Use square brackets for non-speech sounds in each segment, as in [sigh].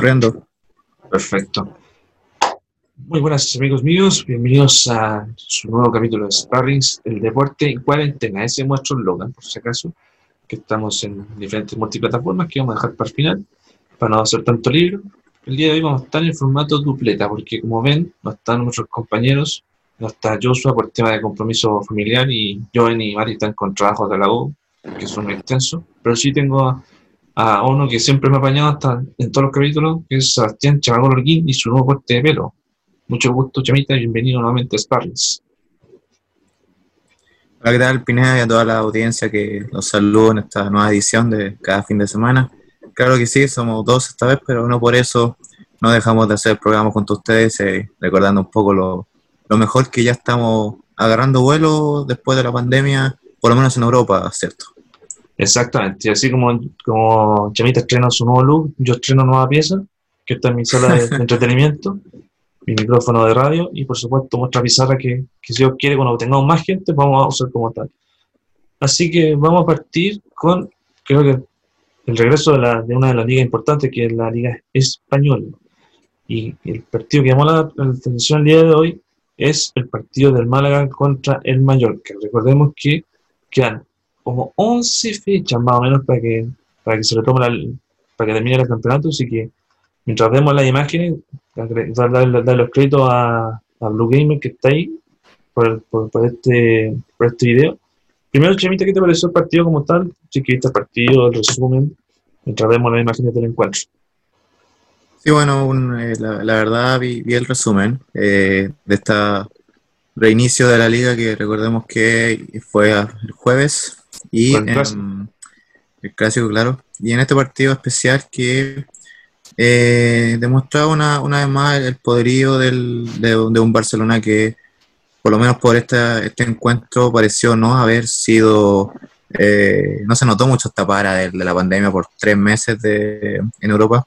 corriendo. Perfecto. Muy buenas amigos míos, bienvenidos a su nuevo capítulo de Sparrings, el deporte en cuarentena. Ese es nuestro Logan, por si acaso, que estamos en diferentes multiplataformas que vamos a dejar para el final, para no hacer tanto libro. El día de hoy vamos a estar en formato dupleta, porque como ven, no están nuestros compañeros, no está Joshua por tema de compromiso familiar y Joven y Mari están con trabajos de la U, que son muy extensos, pero sí tengo a uno que siempre me ha apañado hasta en todos los capítulos, que es Sebastián Chamagol Orguín y su nuevo corte de pelo. Mucho gusto, Chamita, y bienvenido nuevamente a Sparrings. Hola, ¿qué tal, Pineda, y a toda la audiencia que los saludo en esta nueva edición de cada fin de semana? Claro que sí, somos dos esta vez, pero no por eso no dejamos de hacer el programa junto a ustedes, eh, recordando un poco lo, lo mejor que ya estamos agarrando vuelo después de la pandemia, por lo menos en Europa, ¿cierto? Exactamente, y así como, como Chamita estrena su nuevo look, yo estreno nueva pieza, que está en mi sala de, entretenimiento, [laughs] mi micrófono de radio y por supuesto nuestra pizarra que, que si Dios quiere cuando tengamos más gente vamos a usar como tal. Así que vamos a partir con, creo que el regreso de, la, de una de las ligas importantes que es la Liga Española. Y el partido que llamó la, la atención el día de hoy es el partido del Málaga contra el Mallorca. Recordemos que quedan como 11 fechas más o menos para que, para que se retome la, para que termine el campeonato, así que mientras vemos las imágenes, darle, dar los créditos a, a, Blue Gamer que está ahí por, por, por, este, por este video. Primero, Chemita, ¿qué te pareció el partido como tal? Si viste el partido, el resumen, mientras vemos las imágenes del encuentro. Sí, bueno, un, eh, la, la, verdad vi, vi el resumen eh, de esta reinicio de la liga que recordemos que fue el jueves y en, el clásico, claro. Y en este partido especial que eh, demostraba una, una, vez más el poderío del, de, de, un Barcelona que, por lo menos por esta, este encuentro, pareció no haber sido. Eh, no se notó mucho esta para de, de, la pandemia por tres meses de, en Europa.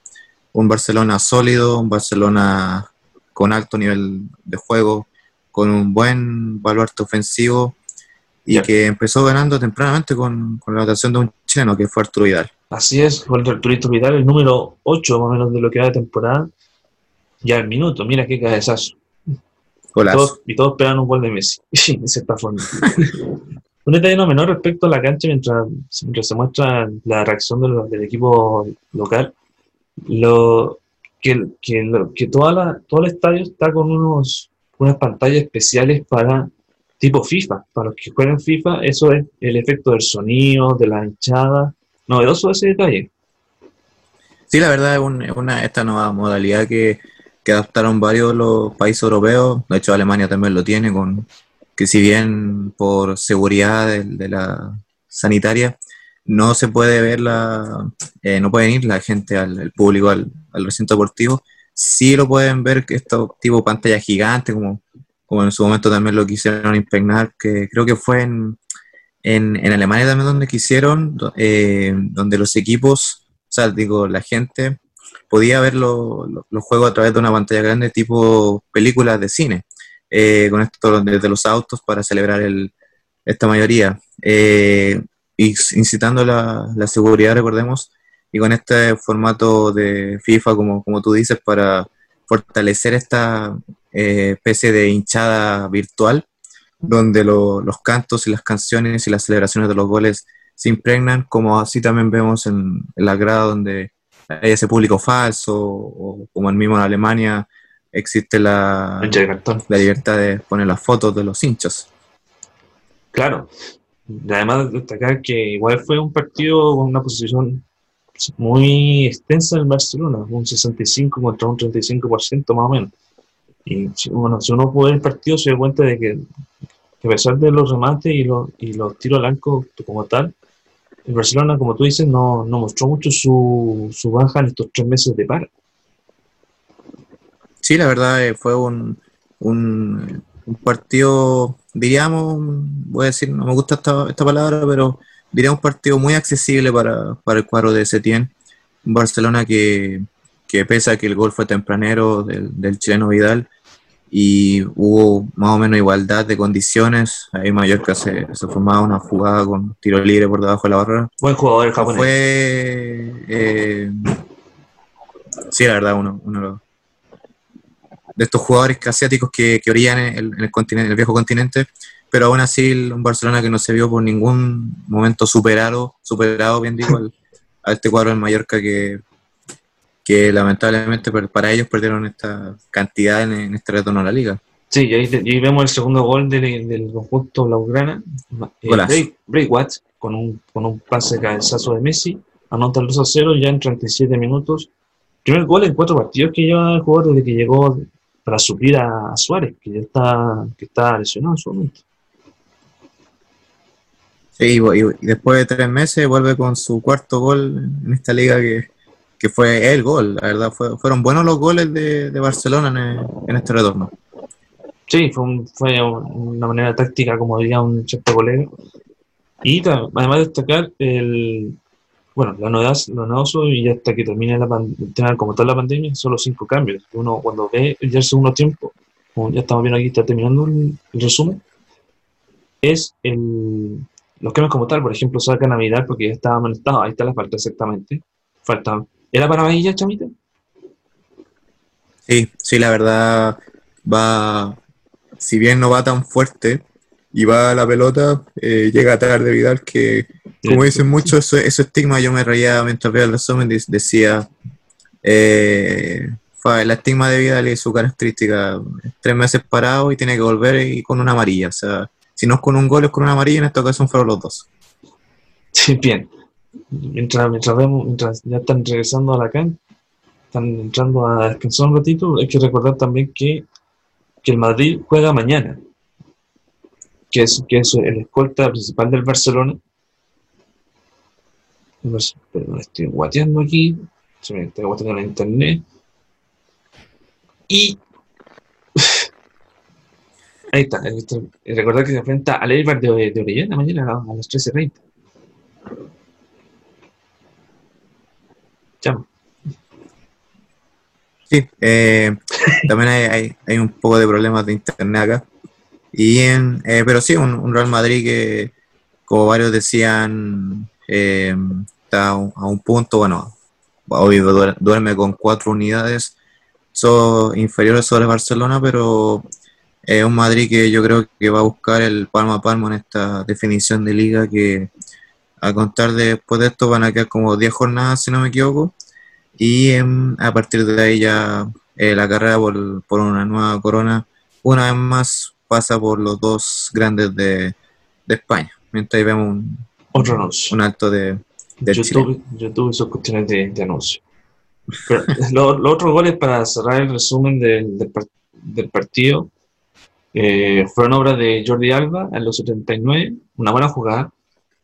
Un Barcelona sólido, un Barcelona con alto nivel de juego, con un buen baluarte ofensivo y que empezó ganando tempranamente con, con, la anotación de un chileno que fue Arturo Vidal. Así es, fue Arturito Vidal, el número 8 más o menos de lo que va de temporada, ya el minuto, mira qué cabezazo. Todos, y todos esperan un gol de Messi, de cierta forma. un detalle no menor respecto a la cancha, mientras, mientras se muestra la reacción de los, del equipo local, lo, que, que, que toda la, todo el estadio está con unos, unas pantallas especiales para tipo FIFA. Para los que juegan FIFA, eso es el efecto del sonido, de la hinchada. Novedoso ese detalle. Sí, la verdad es, un, es una, esta nueva modalidad que, que, adaptaron varios los países europeos. De hecho, Alemania también lo tiene, con que si bien por seguridad de, la sanitaria no se puede ver la, eh, no pueden ir la gente al el público al, al, recinto deportivo, sí lo pueden ver esto tipo pantalla gigante como como en su momento también lo quisieron impregnar, que creo que fue en, en, Alemania también donde quisieron, eh, donde los equipos, o sea, digo, la gente podía ver lo, lo, los juegos a través de una pantalla grande tipo películas de cine, eh, con esto desde los autos para celebrar el, esta mayoría. Eh, incitando la, la, seguridad, recordemos, y con este formato de FIFA, como, como tú dices, para fortalecer esta eh, especie de hinchada virtual, donde lo, los cantos y las canciones y las celebraciones de los goles se impregnan, como así también vemos en, en la grada donde hay ese público falso, o como el mismo en Alemania existe la, la libertad de poner las fotos de los hinchas. Claro, además de destacar que igual fue un partido con una posición muy extensa en Barcelona, un 65 contra un 35% más o menos. Y bueno, si uno puede ver el partido se da cuenta de que, a pesar de los remates y los, y los tiros al arco como tal, el Barcelona, como tú dices, no, no mostró mucho su, su, baja en estos tres meses de par. Sí, la verdad eh, fue un, un, partido, diríamos, voy a decir, no me gusta esta, esta palabra, pero diría un partido muy accesible para, para el cuadro de Setién. Barcelona que, que pese a que el gol fue tempranero del, del, chileno Vidal y hubo más o menos igualdad de condiciones, ahí Mallorca se, se formaba una jugada con tiro libre por debajo de la barrera. Buen jugador el japonés. Fue, eh, sí, la verdad, uno, uno de estos jugadores asiáticos que, que orían en el, en el continente, en el viejo continente, pero aún así un Barcelona que no se vio por ningún momento superado, superado bien digo, al- a este cuadro en Mallorca que, que lamentablemente para ellos perdieron esta cantidad en, en este retorno a la liga. Sí, y ahí, y ahí vemos el segundo gol del, del conjunto blaugrana. Eh, Braithwaite, con un, con un pase cabezazo de Messi, anota el 2 a 0 ya en 37 minutos. Primer gol en cuatro partidos que lleva el jugador desde que llegó para suplir a, Suárez, que ya está, que está lesionado en su momento. Sí, y- y después de tres meses vuelve con su cuarto gol en esta liga que, que fue el gol, la verdad, fue- fueron buenos los goles de, de Barcelona en, en este retorno. Sí, fue, un- fue una manera táctica, como diría un cierto colega. Y además destacar el, bueno, la novedad, lo novedoso y hasta que termine la pan- terminar como tal la pandemia, solo cinco cambios. Uno cuando ve ya el segundo tiempo, como ya estamos viendo aquí, está terminando el, el resumen, es el, los cambios como tal, por ejemplo, sacan a Vidal porque ya estaba amonestado, ahí está la falta exactamente. Falta, ¿era para amarilla, chamita? Sí, sí, la verdad va, si bien no va tan fuerte y va a la pelota, eh, llega tarde Vidal que, como dicen muchos, eso, eso estigma, yo me reía mientras veía el resumen, de- decía, eh, el estigma de Vidal y su característica, tres meses parado y tiene que volver y con una amarilla, o sea, si no es con un gol es con una amarilla, en esta ocasión fueron los dos. Sí, bien. Mientras, mientras vemos, mientras ya están regresando a la cancha, están entrando a descansar un ratito, hay que recordar también que, que el Madrid juega mañana, que es, que es el escolta principal del Barcelona. Me estoy guateando aquí, se me está guateando la internet. Y [sighs] ahí está, recordar que se enfrenta al Eibar de, de Orellana mañana a las 13.30. Sí, eh, también hay, hay, un poco de problemas de internet acá. Y en, eh, pero sí, un, Real Madrid que, como varios decían, eh, está a un, punto, bueno, duer- duerme con cuatro unidades, son inferiores sobre Barcelona, pero es un Madrid que yo creo que va a buscar el palmo a palmo en esta definición de liga que a contar de- después de esto van a quedar como 10 jornadas, si no me equivoco. Y em, a partir de ahí ya eh, la carrera por, por una nueva corona, una vez más, pasa por los dos grandes de, de España. Mientras ahí vemos un, Otro anuncio. un alto de, del YouTube, YouTube y sus cuestiones de, de anuncio. Pero [laughs] lo- los otros goles para cerrar el resumen del, del partido eh, fueron obras de Jordi Alba en los 79, una buena jugada.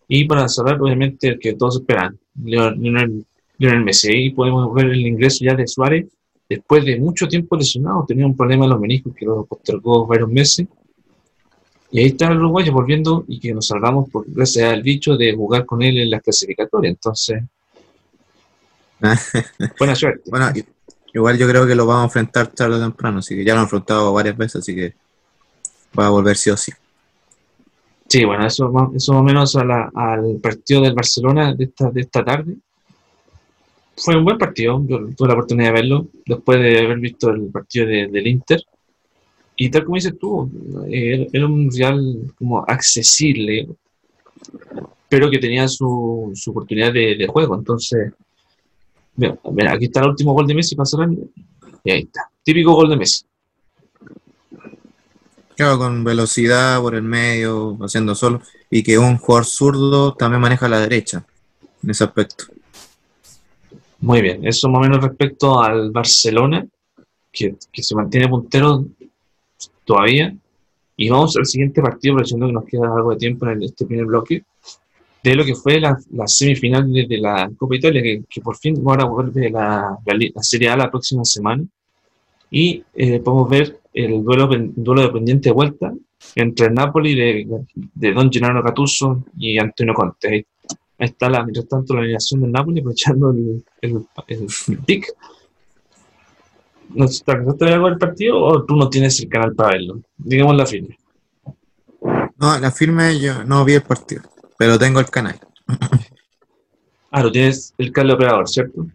Y para cerrar, obviamente, el que todos esperan, Lionel, Lionel- Messi. Ahí podemos ver el ingreso ya de Suárez después de mucho tiempo lesionado. Tenía un problema en los meniscos que lo postergó varios meses. Y ahí está el uruguayo volviendo y que nos salvamos por gracias al bicho de jugar con él en las clasificatorias. Entonces, [laughs] buena suerte. Bueno, igual yo creo que lo vamos a enfrentar tarde o temprano, así que ya lo han enfrentado varias veces, así que va a volver sí o sí. Sí, bueno, eso, más- eso más o menos a la- al partido del Barcelona de esta, de esta tarde. Fue un buen partido, tuve la oportunidad de verlo después de haber visto el partido de- del Inter. Y tal como dices tú, eh, era un Real como accesible, pero que tenía su, su oportunidad de, juego. Entonces, mira, aquí está el último gol de Messi cerrar, y ahí está. Típico gol de Messi. Claro, con velocidad por el medio, haciendo solo, y que un jugador zurdo también maneja la derecha en ese aspecto. Muy bien, eso más o menos respecto al Barcelona, que, que se mantiene puntero todavía. Y vamos al siguiente partido, aprovechando que nos queda algo de tiempo en el- este primer bloque, de lo que fue la, la semifinal de, de la Copa Italia, que, que por fin ahora vuelve la, la, la Serie A la próxima semana. Y eh, podemos ver el duelo, pen- duelo de pendiente de vuelta entre el Napoli de, de Don Gennaro Gattuso y Antonio Conte. Está, la, mientras tanto, la alineación del Napoli, aprovechando el, el, el, el pick. ¿No te alcanzaste a ver algo del partido o tú no tienes el canal para verlo? Digamos la firme. No, la firme yo no vi el partido, pero tengo el canal. [laughs] Ah, lo tienes el cable operador, ¿cierto?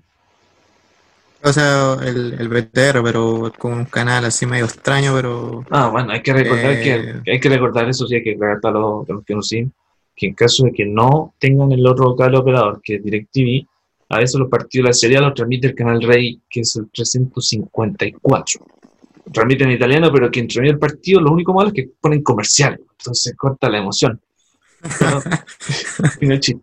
O sea, el, el BTR, pero como un canal así medio extraño, pero... Ah, bueno, hay que recordar Eh. que hay que recordar eso, sí, hay que recordar a los, a los que no siguen, que en caso de que no tengan el otro cable operador, que es DirecTV, a veces los partidos de la serie los transmite el canal Rey, que es el 354. Transmite en italiano, pero quien transmite el partido, lo único malo es que ponen comercial, entonces corta la emoción. [laughs] Chiste.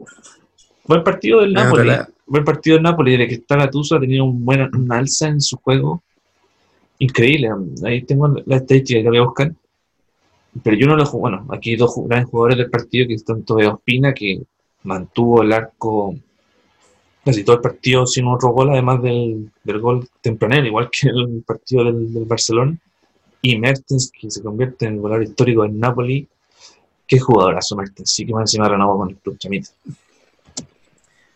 Buen partido del Ah, Napoli. la- Buen partido del Napoli, desde que está Gattuso ha tenido un buen, un alza en su juego. Increíble. Ahí tengo la estadística que voy a buscar. Pero yo no lo juego. Bueno, aquí dos grandes jugadores del partido que están Tobeo Ospina, que mantuvo el arco casi todo el partido sin otro gol, además del, del gol tempranero, igual que el partido del, del Barcelona. Y Mertens, que se convierte en el goleador histórico del Napoli. Qué jugadorazo Mertens. Sí que más encima renovó con el club chamita.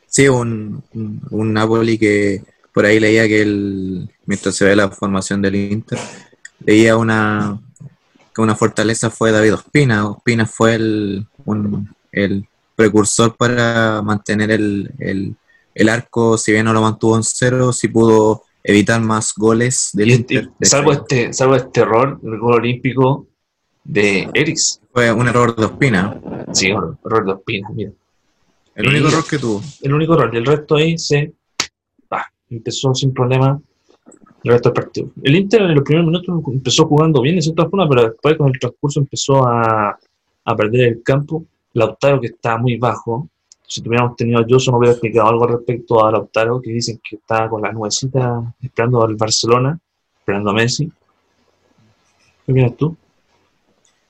Sí, un, un, un Napoli que por ahí leía que el, mientras se ve la formación del Inter, leía una que una fortaleza fue David Ospina. Ospina fue el, un- el precursor para mantener el, el, el arco, si bien no lo mantuvo en cero, sí pudo evitar más goles del Y Inter. este- salvo, este, salvo este error, el gol olímpico de Eriks. Fue un error de Ospina, Sí, error, error de Ospina, mira. el único error que tuvo. El único error. Y el resto ahí se. empezó sin problema el Inter en los primeros minutos empezó jugando bien de cierta forma, pero después con el transcurso empezó a, a perder el campo. Lautaro que está muy bajo. Si tuviéramos tenido a Joso, no hubiera explicado algo respecto a Lautaro, que dicen que está con la nubecita esperando al Barcelona, esperando a Messi. ¿Qué opinas tú?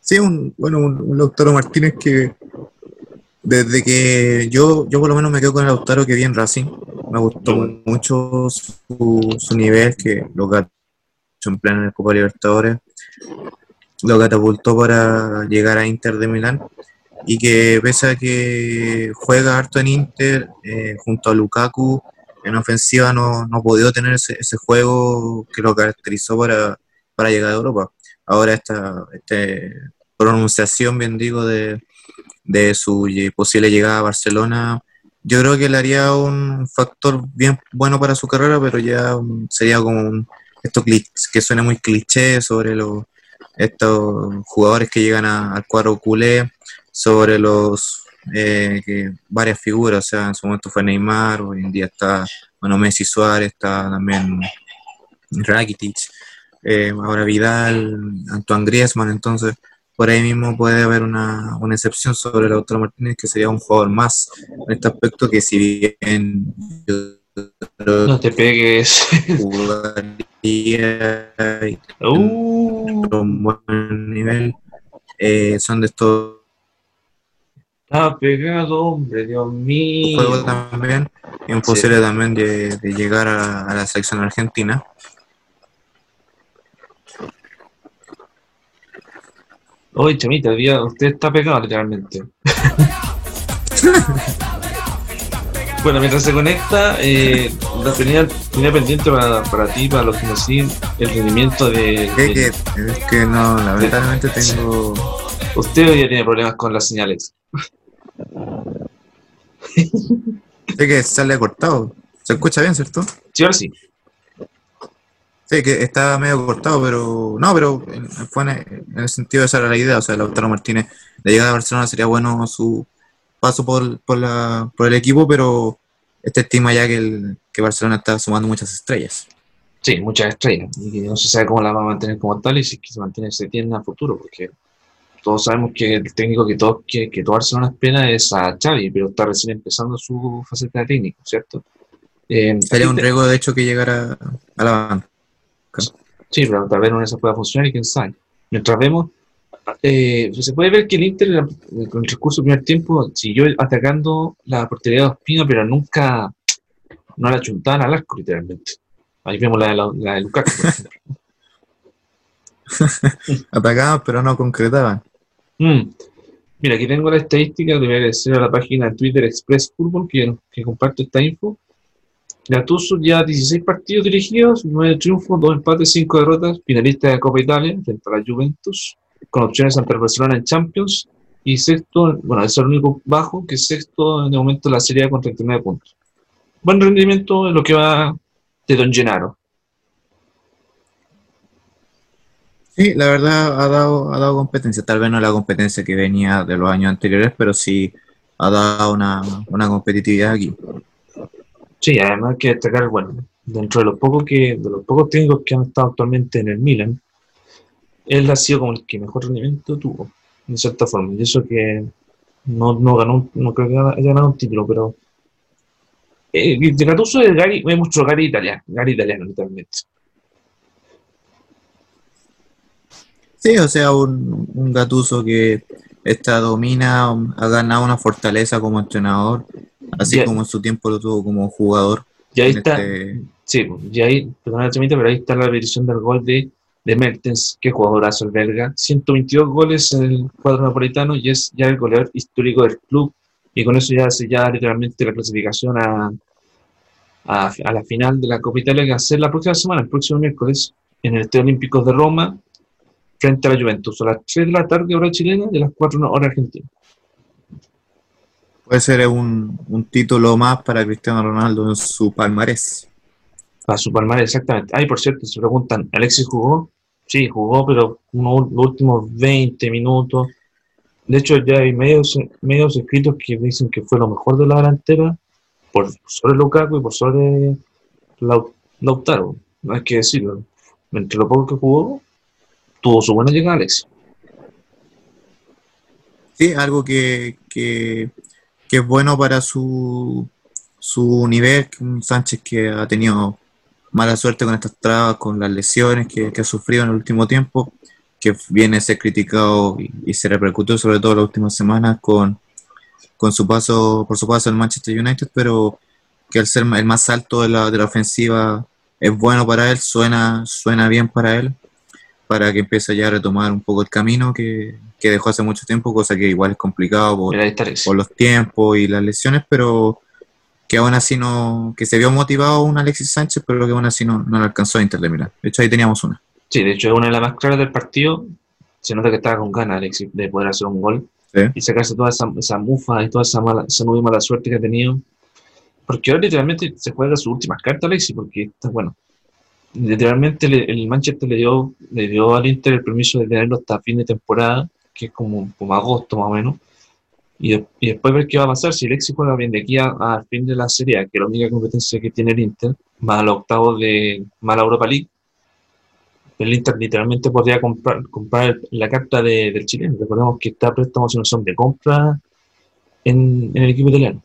Sí, un, bueno, un, un Lautaro Martínez que desde que yo, yo por lo menos me quedo con el Lautaro que vi en Racing, me gustó mucho su, su nivel, que lo que en en Copa Libertadores, lo catapultó para llegar a Inter de Milán y que pese a que juega harto en Inter eh, junto a Lukaku, en ofensiva no, no ha podido tener ese, ese juego que lo caracterizó para, para llegar a Europa. Ahora esta este pronunciación, bien digo, de, de su posible llegada a Barcelona, yo creo que le haría un factor bien bueno para su carrera, pero ya um, sería como un, esto que suena muy cliché sobre los estos jugadores que llegan a- al cuadro culé, sobre los eh, varias figuras, o sea, en su momento fue Neymar, hoy en día está, bueno, Messi Suárez, está también Rakitic, eh, ahora Vidal, Antoine Griezmann, entonces por ahí mismo puede haber una, una excepción sobre Lautaro Martínez, que sería un jugador más en este aspecto que si bien yo creo No te pegues. jugaría y Uh, un buen nivel, eh, son de estos está pegado, hombre, Dios mío. juegos también, y un posible también de, de llegar a, a la selección argentina. Oye, chamita, usted está pegado literalmente. [laughs] bueno, mientras se conecta, eh, la tenía, tenía pendiente para, para ti, para los que nos siguen, el rendimiento de, Es de- que, es que no, lamentablemente tengo. Usted hoy día tiene problemas con las señales. [laughs] Sé que sale cortado. Se escucha bien, ¿cierto? Sí, ahora sí. Sí, que está medio cortado, pero. No, pero en- fue en, en el sentido de esa era la idea. O sea, Lautaro Martínez, de llegar a Barcelona sería bueno su paso por, por, la, por el equipo, pero este estima ya que, el, que Barcelona está sumando muchas estrellas. Sí, muchas estrellas. Y no se sabe cómo la va a mantener como tal y si es que se mantiene se tiene a futuro, porque todos sabemos que el técnico que todo, que, que todo Barcelona espera es a Xavi, pero está recién empezando su faceta de técnico, ¿cierto? Eh, Sería un riesgo, de hecho, que llegara a la banca. Sí, pero tal vez no esa pueda funcionar y quién sabe. Mientras vemos, eh, se puede ver que el Inter, con el transcurso del primer tiempo, siguió atacando la portería de Ospina, pero nunca, no la chuntaban al arco, literalmente. Ahí vemos la de, la, la de Lukaku, por ejemplo. [laughs] Atacaban, pero no concretaban. Mm. Mira, aquí tengo la estadística, le voy a agradecer a la página de Twitter Express Football que, que comparte esta info. Gattuso ya 16 partidos dirigidos, 9 triunfos, 2 empates, 5 derrotas, finalista de Copa Italia frente a la Juventus, con opciones ante el Barcelona en Champions, y sexto, bueno, es el único bajo, que sexto en el momento de la Serie con 39 puntos. Buen rendimiento en lo que va de Don Gennaro. Sí, la verdad ha dado, ha dado competencia, tal vez no la competencia que venía de los años anteriores, pero sí ha dado una, una competitividad aquí. Sí, además hay que destacar, bueno, dentro de los pocos que, de los pocos técnicos que han estado actualmente en el Milan, él ha sido como el que mejor rendimiento tuvo, de cierta forma. Y eso que no, no ganó, no creo que haya ganado un título, pero eh, de Gattuso es Gary, es mucho Gary italiano, Gary italiano literalmente. Sí, o sea, un, un Gatuso que esta domina, ha ganado una fortaleza como entrenador, así como en su tiempo lo tuvo como jugador. Y ahí está, este... sí, y ahí, perdón, pero ahí está la verificación del gol de, de Mertens, que jugadorazo belga, 122 goles en el cuadro napolitano y es ya el goleador histórico del club, y con eso ya hace ya literalmente la clasificación a, a, a la final de la Copa Italia que va a ser la próxima semana, el próximo miércoles, en el Estadio Olímpico de Roma, frente a la Juventus, a las 3 de la tarde hora chilena y a las 4 hora argentina. Puede ser un, un, título más para Cristiano Ronaldo en su palmarés. Para su palmarés, exactamente. Ay, por cierto, se preguntan, ¿Alexis jugó? Sí, jugó, pero unos, los últimos 20 minutos. De hecho, ya hay medios, medios escritos que dicen que fue lo mejor de la delantera por sobre Lukaku y por sobre Lautaro. No hay que decirlo. Entre lo poco que jugó, tuvo su buena llegada, Alex. Sí, algo que, que, que es bueno para su, su nivel, un Sánchez que ha tenido mala suerte con estas trabas, con las lesiones que, que ha sufrido en el último tiempo, que viene a ser criticado y, y, se repercutió sobre todo las últimas semanas con, con su paso, por su paso en Manchester United, pero que al ser el más alto de la, de la ofensiva es bueno para él, suena, suena bien para él para que empiece ya a retomar un poco el camino que, que dejó hace mucho tiempo, cosa que igual es complicado por, por, los tiempos y las lesiones, pero que aún así no, que se vio motivado un Alexis Sánchez, pero que aún así no, no le alcanzó a Inter de Milán. De hecho, ahí teníamos una. Sí, de hecho es una de las más claras del partido. Se nota que estaba con ganas Alexis de poder hacer un gol ¿Sí? y sacarse toda esa, esa, mufa y toda esa mala, esa muy mala suerte que ha tenido. Porque ahora literalmente se juega sus últimas cartas Alexis, porque está bueno literalmente el Manchester le dio, le dio al Inter el permiso de tenerlo hasta fin de temporada, que es como, como agosto más o menos, y, y, después ver qué va a pasar si el éxito juega bien de aquí al fin de la serie, que es la única competencia que tiene el Inter, más al octavo de más la Europa League, el Inter literalmente podría comprar, comprar la carta de, del chileno. Recordemos que está préstamo si no son de compra en, en el equipo italiano.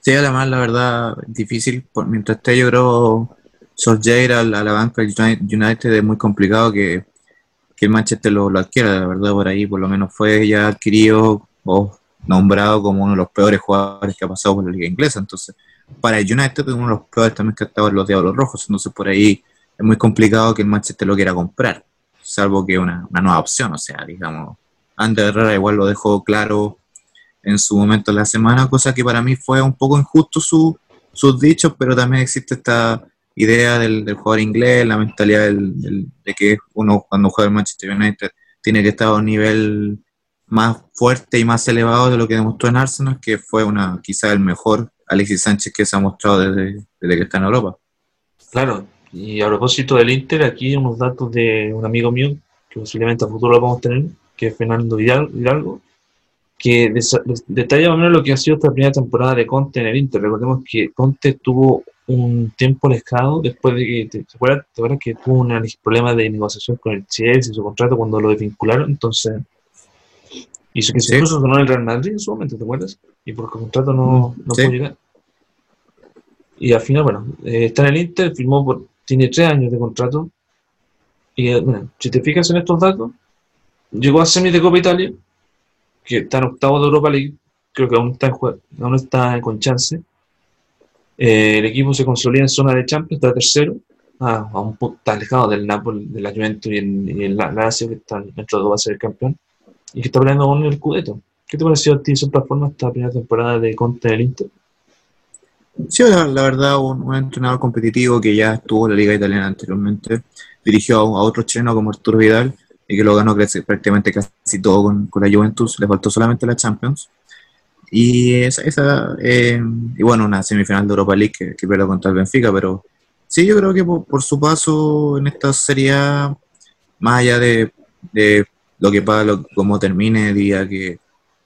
Sí, además, la verdad, difícil. Mientras esté, yo creo, Solskjaer a la banca United es muy complicado que, que el Manchester lo, lo, adquiera, la verdad, por ahí por lo menos fue ya adquirido o nombrado como uno de los peores jugadores que ha pasado por la liga inglesa, entonces para el United es uno de los peores también que ha estado en los Diablos Rojos, entonces por ahí es muy complicado que el Manchester lo quiera comprar, salvo que una, una nueva opción, o sea, digamos, Ander Herrera igual lo dejó claro en su momento en la semana, cosa que para mí fue un poco injusto su, sus dichos, pero también existe esta idea del, jugador inglés, la mentalidad del, de que uno cuando juega el Manchester United tiene que estar a un nivel más fuerte y más elevado de lo que demostró en Arsenal, que fue una quizá el mejor Alexis Sánchez que se ha mostrado desde, desde que está en Europa. Claro, y a propósito del Inter, aquí unos datos de un amigo mío, que posiblemente a futuro lo vamos a tener, que es Fernando Hidalgo, que detalla más o menos lo que ha sido esta primera temporada de Conte en el Inter. Recordemos que Conte tuvo un tiempo alejado después de que, ¿te acuerdas, ¿te acuerdas que tuvo un problema de negociación con el Chelsea, su contrato cuando lo desvincularon? Entonces, hizo que sí. incluso sonó el Real Madrid en su momento, ¿te acuerdas? Y el contrato no, no sí. pudo llegar. Y al final, bueno, eh, está en el Inter, firmó por, tiene tres años de contrato. Y eh, bueno, si te fijas en estos datos, llegó a semi de Copa Italia, que está en octavo de Europa League, creo que aún está, en, aún está con chance eh, el equipo se consolida en zona de Champions, está tercero, ah, a un punto alejado del Napoli, de la Juventus y el, y el Lazio, que están dentro de dos va a ser el campeón, y que está peleando con el Cudeto. ¿Qué te pareció a ti, de otra forma, esta primera temporada de Conte del Inter? Sí, la, la verdad, un, un, entrenador competitivo que ya estuvo en la Liga Italiana anteriormente, dirigió a, a otro chileno como Arturo Vidal, y que lo ganó prácticamente casi todo con, con la Juventus, le faltó solamente la Champions Y esa, esa eh, y bueno, una semifinal de Europa League que, que pierde contra el Benfica, pero sí, yo creo que por, su paso en esta serie, más allá de, de lo que pasa, lo, cómo termine, diría que,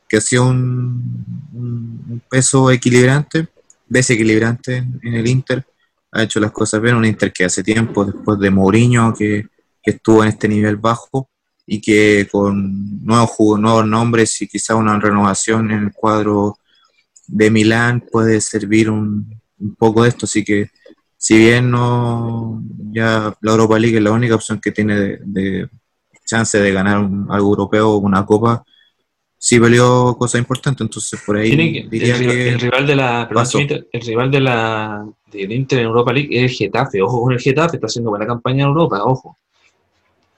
que ha sido un, un, peso equilibrante, desequilibrante en, el Inter, ha hecho las cosas bien, un Inter que hace tiempo, después de Mourinho, que, que estuvo en este nivel bajo, y que con nuevos, nuevos nombres y quizá una renovación en el cuadro de Milán puede servir un, un, poco de esto. Así que, si bien no ya la Europa League es la única opción que tiene de, de chance de ganar un, algo europeo o una copa, sí peleó cosas importantes. Entonces, por ahí que, diría el, que el, rival de la el rival de la del Inter en Europa League es el Getafe. Ojo con el Getafe, está haciendo buena campaña en Europa, ojo.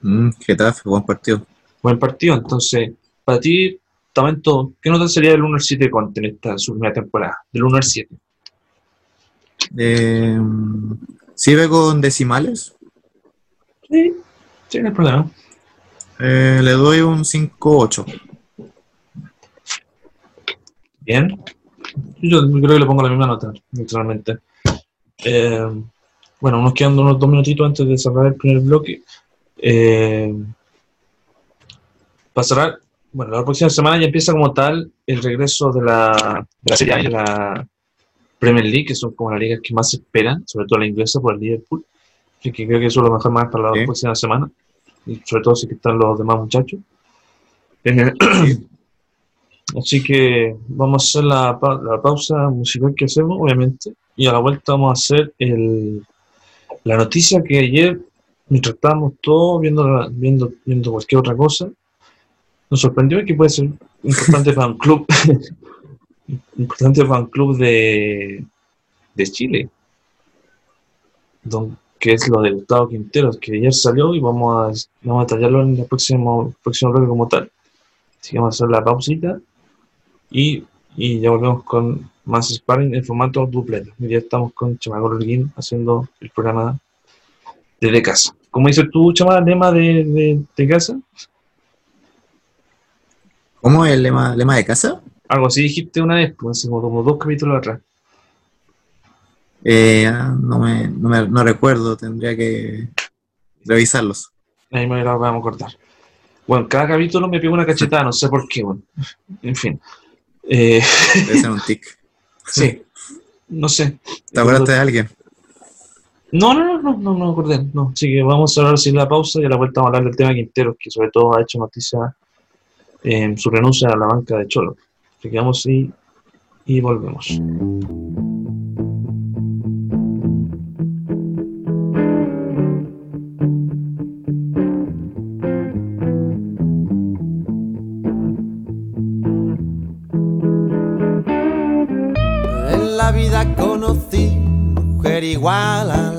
Mm, Getafe, buen partido. Buen partido, entonces, para ti, Tamento, ¿qué nota sería del 1 al 7 Conte en esta su primera temporada? Del 1 al 7. Eh, ¿Sí ve con decimales? Sí, sí, no hay problema. Eh, le doy un 5-8. Bien. Yo creo que le pongo la misma nota, naturalmente. Eh, bueno, nos quedan unos dos minutitos antes de cerrar el primer bloque. Eh, pasará, bueno, la próxima semana ya empieza como tal el regreso de la, de la Serie A y la Premier League, que son como las ligas que más se esperan, sobre todo la inglesa por el Liverpool. Así que creo que eso es lo mejor más para la ¿Sí? próxima semana, y sobre todo si están los demás muchachos. Eh, así que vamos a hacer la, la, pausa musical que hacemos, obviamente, y a la vuelta vamos a hacer el, la noticia que ayer mientras estábamos todos viendo, viendo, viendo cualquier otra cosa, nos sorprendió que puede ser importante [laughs] fan club, [laughs] importante fan club de, de Chile, don, que es lo de Gustavo Quinteros, que ayer salió y vamos a, vamos a detallarlo en el próximo, próximo bloque como tal. Así que vamos a hacer la pausita y, y ya volvemos con más sparring en formato dupleto. Hoy día estamos con Chamagol Holguín haciendo el programa desde casa. ¿Cómo dices tú, Chama, el lema de, de, de, casa? ¿Cómo es el lema, lema de casa? Algo así dijiste una vez, pues, como, como dos capítulos atrás. Eh, no, me, no, me, no recuerdo, tendría que revisarlos. Ahí me lo vamos a cortar. Bueno, cada capítulo me pego una cachetada, no sé por qué, bueno. En fin. Eh... Debe ser un tic. [laughs] sí, no sé. ¿Te acordaste de alguien? No, no, no, no, no, no acordé. No. Así que vamos a hablar sin la pausa y a la vuelta vamos a hablar del tema Quinteros, que sobre todo ha hecho noticia en su renuncia a la banca de Cholo. Así que vamos y, y volvemos. En la vida conocí mujer igual a la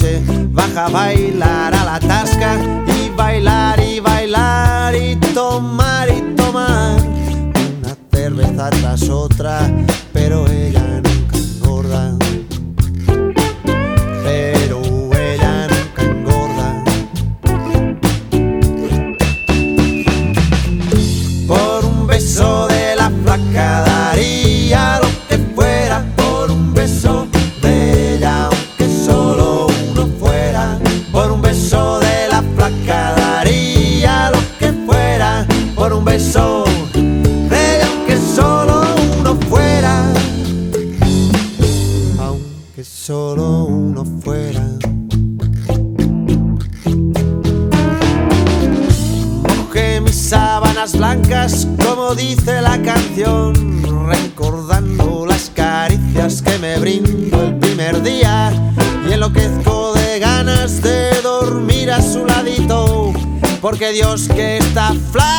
noche baja a bailar a la tasca y bailar y bailar y tomar y tomar. Una cerveza tras otra, pero ella porque Dios que está flaca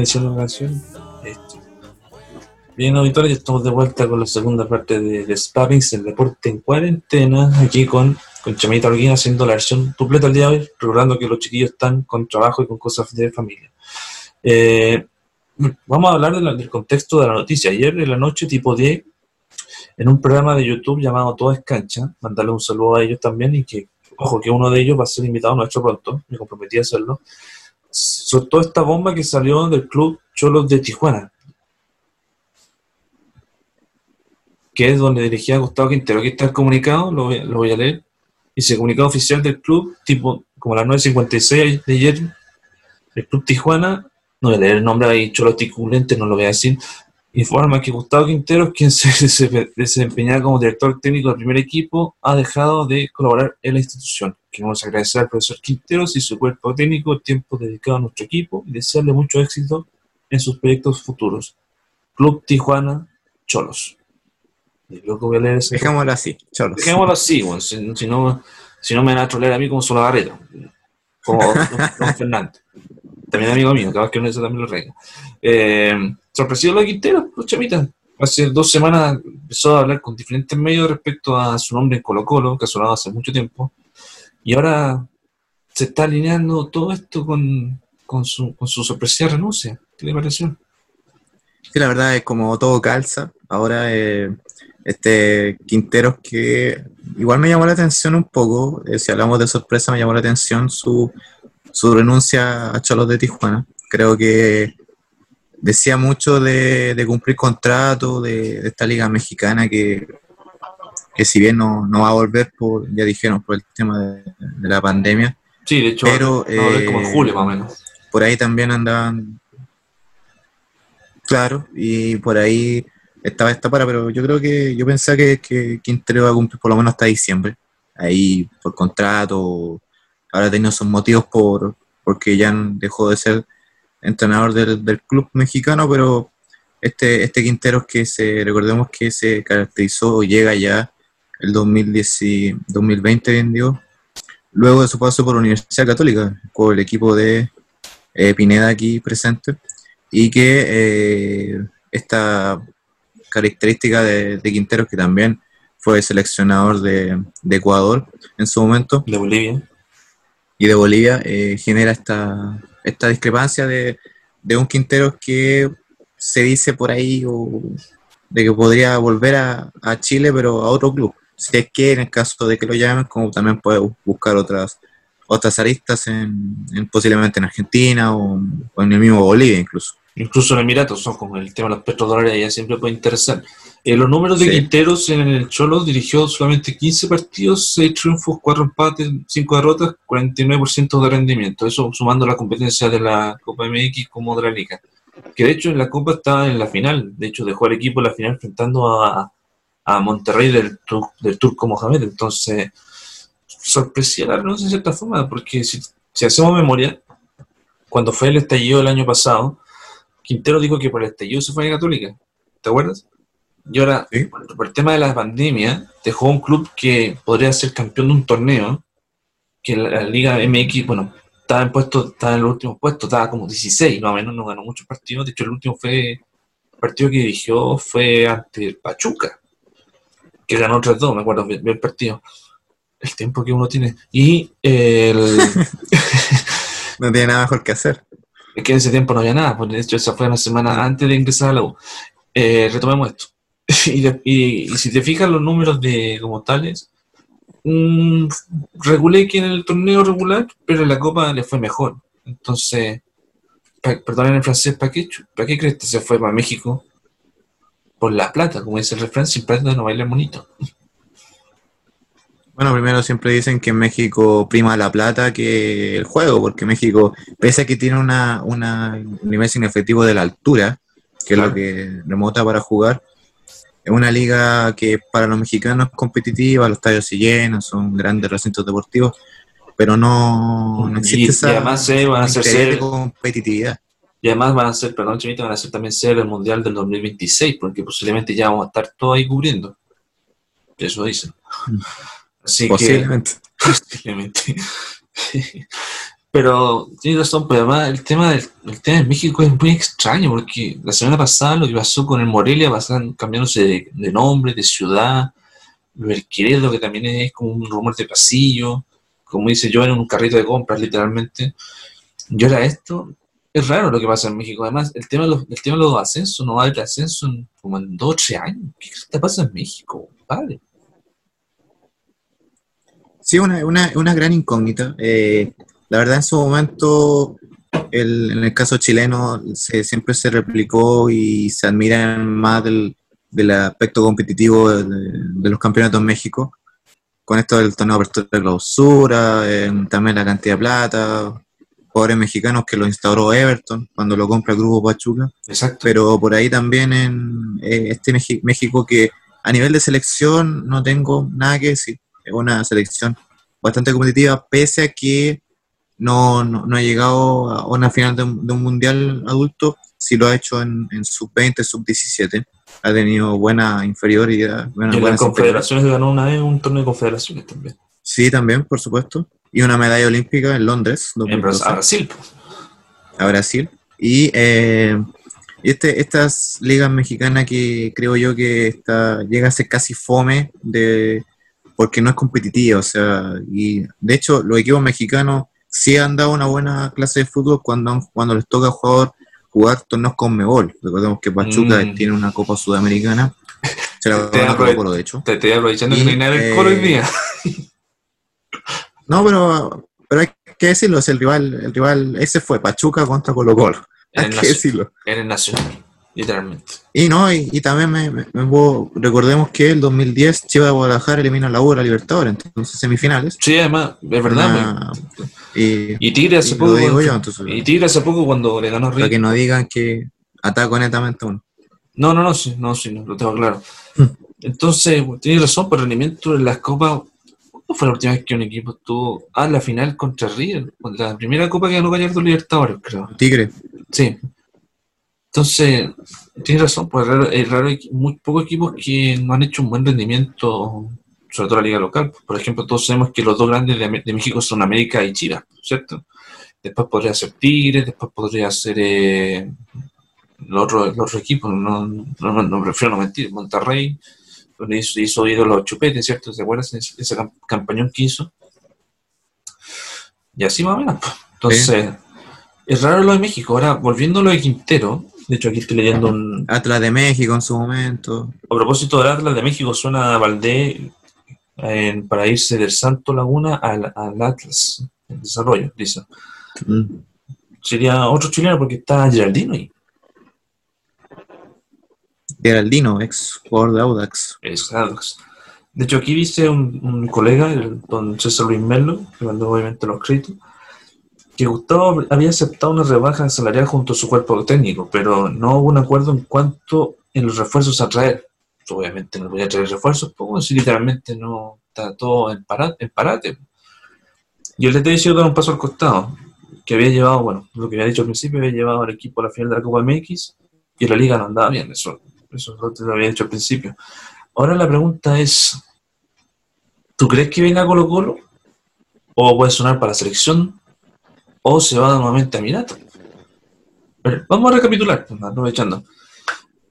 canción? Esto. Bien, auditores, estamos de vuelta con la segunda parte de, de Spappings, el deporte en cuarentena, aquí con, con Chamita Orguín haciendo la versión completa el día de hoy, recordando que los chiquillos están con trabajo y con cosas de familia. Eh, vamos a hablar de la- del contexto de la noticia. Ayer en la noche, tipo 10, en un programa de YouTube llamado Todo es Cancha, mandarle un saludo a ellos también y que, ojo, que uno de ellos va a ser invitado nuestro pronto, me comprometí a hacerlo, soltó esta bomba que salió del club Cholos de Tijuana, que es donde dirigía Gustavo Quintero. Aquí está el comunicado, lo voy, lo voy a leer. Dice, comunicado oficial del club, tipo como las 9.56 de ayer, el club Tijuana, no voy a leer el nombre ahí, Cholos Ticulentes, no lo voy a decir, informa que Gustavo Quintero, quien se, [laughs] se desempeñaba como director técnico del primer equipo, ha dejado de colaborar en la institución. Queremos agradecer al profesor Quinteros y su cuerpo técnico el tiempo dedicado a nuestro equipo y desearle mucho éxito en sus proyectos futuros. Club Tijuana Cholos. Voy a leer ese Dejémoslo así, cholos. Dejémoslo así, bueno, si, si no, si no me van a trolear a mí como solo Barreto, como [laughs] don, Fernando. También amigo mío, capaz que uno de esos también lo rega. Eh, sorpresivo lo Quintero, chamita. Hace dos semanas empezó a hablar con diferentes medios respecto a su nombre en Colo Colo, que ha sonado hace mucho tiempo. Y ahora se está alineando todo esto con, con, su, con su sorpresiva renuncia. ¿Qué le pareció? Sí, la verdad es como todo calza. Ahora eh, este Quinteros que igual me llamó la atención un poco, eh, si hablamos de sorpresa me llamó la atención su, su renuncia a Cholos de Tijuana. Creo que decía mucho de, de cumplir contrato de, de esta liga mexicana que, que si bien no, no va a volver, por, ya dijeron, por el tema de, de la pandemia, Sí, de hecho, Pero, como en eh, julio más o menos. por ahí también andaban. Claro, y por ahí estaba esta para, pero yo creo que yo pensaba que, que Quintero va a cumplir por lo menos hasta diciembre. Ahí por contrato, ahora teniendo sus motivos por porque ya dejó de ser entrenador del, del club mexicano, pero este, este Quinteros que se, recordemos que se caracterizó, llega ya el 2010, y- 2020, bien digo, luego de su paso por la Universidad Católica, con el equipo de eh, Pineda aquí presente, y que eh, esta característica de, de Quinteros, que también fue seleccionador de, de Ecuador en su momento, De Bolivia. y de Bolivia, eh, genera esta, esta discrepancia de, de un Quinteros que se dice por ahí o de que podría volver a, a Chile, pero a otro club. Si es que en el caso de que lo llamen, como también puede bu- buscar otras otras aristas en, en posiblemente en Argentina o, en el mismo Bolivia incluso. Incluso en Emiratos, son como el tema de los petrodólares, allá siempre puede interesar. Eh, los números de Sí. Quinteros en el Cholo dirigió solamente 15 partidos, 6 triunfos, 4 empates, 5 derrotas, 49% de rendimiento. Eso sumando la competencia de la Copa MX como de la Liga. Que de hecho en la Copa estaba en la final. De hecho dejó al equipo en la final enfrentando a, a Monterrey del, tur- del Turco Mohamed. Entonces, sorpresiva la renuncia de cierta forma, porque si, si hacemos memoria, cuando fue el estallido el año pasado, Quintero dijo que por el estallido se fue a Católica. ¿Te acuerdas? Y ahora, Sí. por, por el tema de la pandemia, dejó un club que podría ser campeón de un torneo, que la, la Liga MX, bueno, estaba en puesto, estaba en los últimos puestos, estaba como 16, más o menos, no ganó muchos partidos. De hecho, el último fue, el partido que dirigió fue ante el Pachuca, que ganó 3-2, me acuerdo bien, el partido. El tiempo que uno tiene. Y el, [laughs] No tiene nada mejor que hacer. Es que en ese tiempo no había nada, pues de hecho esa fue una semana antes de ingresar a la U. Eh, retomemos esto. [laughs] y, de- y- y si te fijas los números de como tales, mm, regulé que en el torneo regular, pero en la Copa le fue mejor. Entonces, pa- perdonen el francés, ¿para qué, ¿para qué crees que se fue para México? Por la plata, como dice el refrán, sin plata no baila bonito. [laughs] Bueno, primero siempre dicen que en México prima la plata que el juego, porque México, pese a que tiene una, una un nivel significativo de la altura, que es lo que remota para jugar, es una liga que para los mexicanos es competitiva, los estadios se llenan, son grandes recintos deportivos, pero no, no existe Y- y esa además, eh, van a ser ser- competitividad. Y además van a ser, perdón, Chimita, van a ser también ser el Mundial del 2026, porque posiblemente ya vamos a estar todos ahí cubriendo. Eso dicen. [laughs] Así Posiblemente. que, posiblemente. [laughs] [laughs] Pero tienes razón, pero además el tema, del, el tema de México es muy extraño porque la semana pasada lo que pasó con el Morelia, pasaron cambiándose de, de nombre, de ciudad, lo del Querétaro, que también es como un rumor de pasillo, como dice yo, en un carrito de compras, literalmente. Yo era esto, es raro lo que pasa en México. Además, el tema de los, el tema de los ascensos no va a haber ascenso en, como en dos o tres años. ¿Qué te pasa en México, padre? Sí, una, una, una gran incógnita. Eh, la verdad, en su momento, el- en el caso chileno, se, siempre se replicó y se admira más del, del aspecto competitivo de, de los campeonatos en México, con esto del torneo de apertura de clausura, eh, también la cantidad de plata, jugadores mexicanos que lo instauró Everton cuando lo compra el Grupo Pachuca Exacto. pero por ahí también en eh, este México que a nivel de selección no tengo nada que decir. Es una selección bastante competitiva, pese a que no, no, no ha llegado a una final de un, de un mundial adulto, sí lo ha hecho en, en sub-20, sub-17. Ha tenido buena inferioridad. Buena, y en las confederaciones ganó una vez un torneo de confederaciones también. Sí, también, por supuesto. Y una medalla olímpica en Londres. En Bras- 2012. a Brasil. a Brasil. Y eh, este, estas ligas mexicanas que creo yo que está, llega a ser casi fome de, porque no es competitiva. O sea, y de hecho los equipos mexicanos sí han dado una buena clase de fútbol cuando, cuando les toca a jugador jugar torneos con Mebol. Recordemos que Pachuca Mm. tiene una Copa Sudamericana. Se la Te aprove- Colo-Colo, de hecho. Te estoy aprovechando Y, que no hay nada del coro hoy eh, día. No, pero, pero hay que decirlo, es el rival, el rival, ese fue Pachuca contra Colo-Colo. En Hay que decirlo. en el Nacional, literalmente. Y no, y, y también me, me- me puedo- recordemos que el 2010 Chivas de Guadalajara elimina a la U de la Libertadores, entonces semifinales. Sí, además, es verdad. Una- y Y Tigre hace y poco. lo digo cuando- yo, entonces, y Tigre hace poco cuando le ganó a para River. que no digan que ataco netamente uno. No, no, no, sí, no, sí, no, lo tengo claro. Mm. Entonces, tienes razón, por rendimiento en las copas. ¿Cuándo fue la última vez que un equipo estuvo? Ah, la final contra River, la primera copa que ganó Gallardo Libertadores, creo. Tigre, Sí. Entonces, tienes razón, pues es raro, es raro hay muy pocos equipos que no han hecho un buen rendimiento, sobre todo la liga local. Por ejemplo, todos sabemos que los dos grandes de, México son América y Chivas, ¿cierto? Después podría ser Tigres, después podría ser eh, los otros los otros equipos, no, no, no, no, prefiero no mentir, Monterrey, donde hizo, hizo ídolo Chupete, ¿cierto? ¿Se acuerdan ese, ese cam- campañón que hizo? Y así más o menos. pues. Entonces, es raro lo de México. Ahora, volviendo a lo de Quintero, de hecho aquí estoy leyendo un... Atlas de México en su momento. A propósito del Atlas de México, suena a Valdés en- para irse del Santo Laguna al, al Atlas, en desarrollo, dice. Mm. Sería otro chileno porque está Geraldino ahí. Geraldino, ex jugador de Audax. Es Atlas. De hecho, aquí dice un, un colega, el don César Luis Melo, que mandó obviamente los créditos, que Gustavo había aceptado una rebaja salarial junto a su cuerpo técnico, pero no hubo un acuerdo en cuanto en los refuerzos a traer. Obviamente no podía traer refuerzos, pues literalmente no está todo en, para- en parate. Y el DT decidió dar un paso al costado, que había llevado, bueno, lo que había dicho al principio, había llevado al equipo a la final de la Copa MX y la liga no andaba bien, eso, eso lo había dicho al principio. Ahora la pregunta es, ¿tú crees que venga Colo Colo? ¿O puede sonar para la selección? ¿O se va nuevamente a Mirato? Pero vamos a recapitular, pues, aprovechando.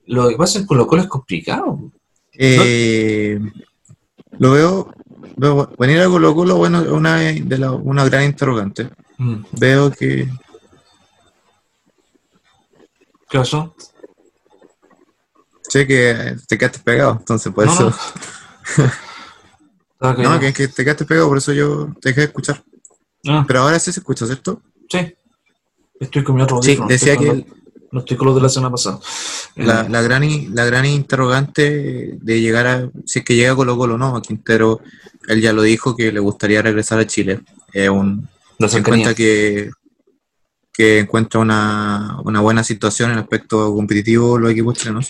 Lo que pasa en Colo Colo es complicado. Eh, Lo veo, veo venir a Colo Colo, bueno, es una, de la- una gran interrogante. Mm, Veo que ¿Qué pasó? sé que te quedaste pegado, entonces por No, eso. no. [laughs] No, que, que te quedaste pegado, por eso yo te dejé de escuchar. Ah, Pero ahora sí se escucha, ¿cierto? sí. Estoy con mi otro Sí, audífono, decía estoy que con el- los- no estoy con los de la semana pasada. la, Eh, la gran la gran interrogante de llegar a, si es que llega a Colo Colo o no, a Quintero, él ya lo dijo que le gustaría regresar a Chile. Es un, la se encuentra que, que encuentra una, una buena situación en el aspecto competitivo los equipos chilenos.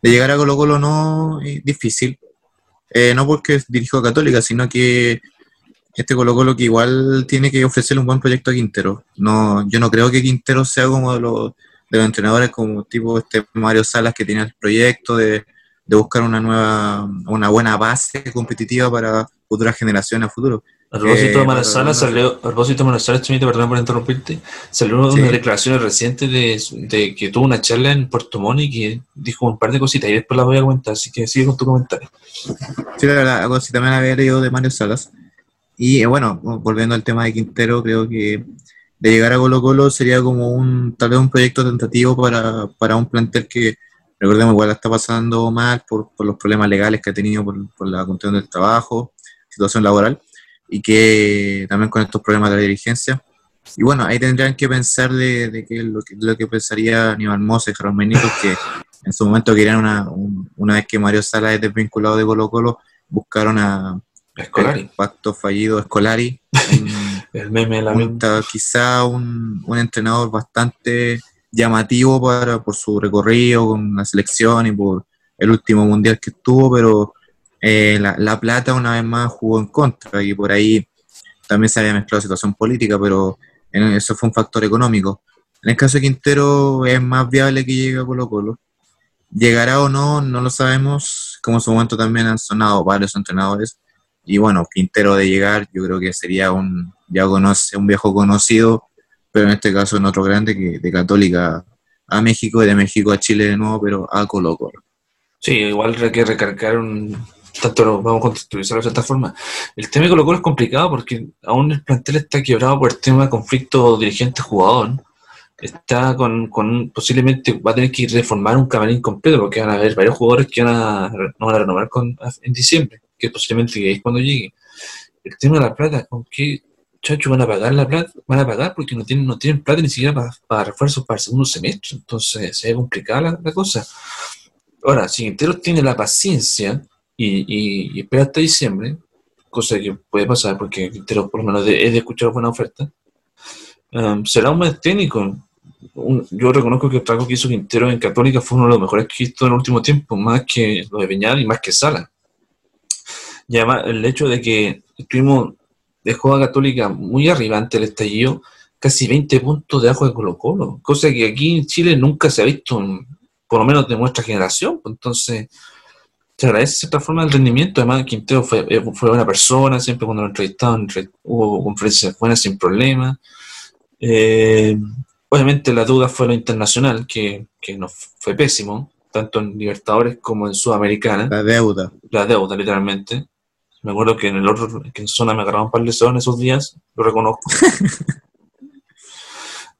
De llegar a Colo Colo no es difícil, Eh, no porque dirijo a Católica, sino que este Colo Colo que igual tiene que ofrecerle un buen proyecto a Quintero. No, yo no creo que Quintero sea como de los, de los entrenadores como tipo este Mario Salas que tiene el proyecto de, de buscar una nueva, una buena base competitiva para futuras generaciones a futuro. A propósito Eh, de salió, a propósito de Manuel Sala, Chimito, perdón por interrumpirte, salió Sí. unas declaraciones recientes de, de que tuvo una charla en Puerto Montt y que dijo un par de cositas y después las voy a comentar, así que sigue con tu comentario. Sí, la verdad, algo así también había leído de Mario Salas. Y eh, bueno, volviendo al tema de Quintero, creo que de llegar a Colo Colo sería como un, tal vez un proyecto tentativo para, para un plantel que, recordemos, igual está pasando mal por, por los problemas legales que ha tenido por, por la cuestión del trabajo, situación laboral, y que también con estos problemas de la dirigencia. Y bueno, ahí tendrían que pensar de, de que lo que lo que pensaría Aníbal Mose y Jaron Benítez, que en su momento querían una, un- una vez que Mario Sala es desvinculado de Colo Colo, buscaron a Escolari, el pacto fallido Escolari, el meme de la un- quizá un, un entrenador bastante llamativo para, por su recorrido con la selección y por el último mundial que estuvo, pero eh, la, la plata una vez más jugó en contra y por ahí también se había mezclado situación política, pero en- eso fue un factor económico. En el caso de Quintero es más viable que llegue a Colo Colo. Llegará o no, no lo sabemos, como en su momento también han sonado varios entrenadores. Y bueno, Quintero de llegar, yo creo que sería un, ya conoce, un viejo conocido, pero en este caso en otro grande que de Católica a México y de México a Chile de nuevo, pero a Colo Colo. Sí, igual hay que recargar un tanto lo vamos a contextualizar de esta forma. El tema de Colo Colo es complicado porque aún el plantel está quebrado por el tema de conflicto dirigente-jugador. Está con, con posiblemente va a tener que reformar un camarín completo porque van a haber varios jugadores que van a, no van a renovar con, en diciembre, que posiblemente es cuando llegue. El tema de la plata, ¿con qué chacho van a pagar la plata? Van a pagar porque no tienen, no tienen plata ni siquiera para, para refuerzos para el segundo semestre. Entonces se ve complicada la, cosa. Ahora, si Quinteros tiene la paciencia y, espera hasta diciembre, cosa que puede pasar porque Quinteros por lo menos de- es de escuchar buena oferta, um, será un buen técnico. Yo reconozco que el trabajo que hizo Quintero en Católica fue uno de los mejores que he visto en el último tiempo, más que lo de Peñal y más que Sala. Y además el hecho de que estuvimos dejó a Católica muy arriba ante el estallido, casi 20 puntos debajo de Colo Colo, cosa que aquí en Chile nunca se ha visto, por lo menos de nuestra generación. pues, Entonces, se agradece de cierta forma el rendimiento. Además, Quintero fue, eh, fue buena persona, siempre cuando lo entrevistaban entre- hubo conferencias buenas sin problema. Eh, obviamente la duda fue lo internacional, que, que nos fue pésimo, tanto en Libertadores como en Sudamericana La deuda. la deuda, literalmente. Me acuerdo que en el otro, que en zona me agarraron un par de lesiones esos días, lo reconozco. [laughs]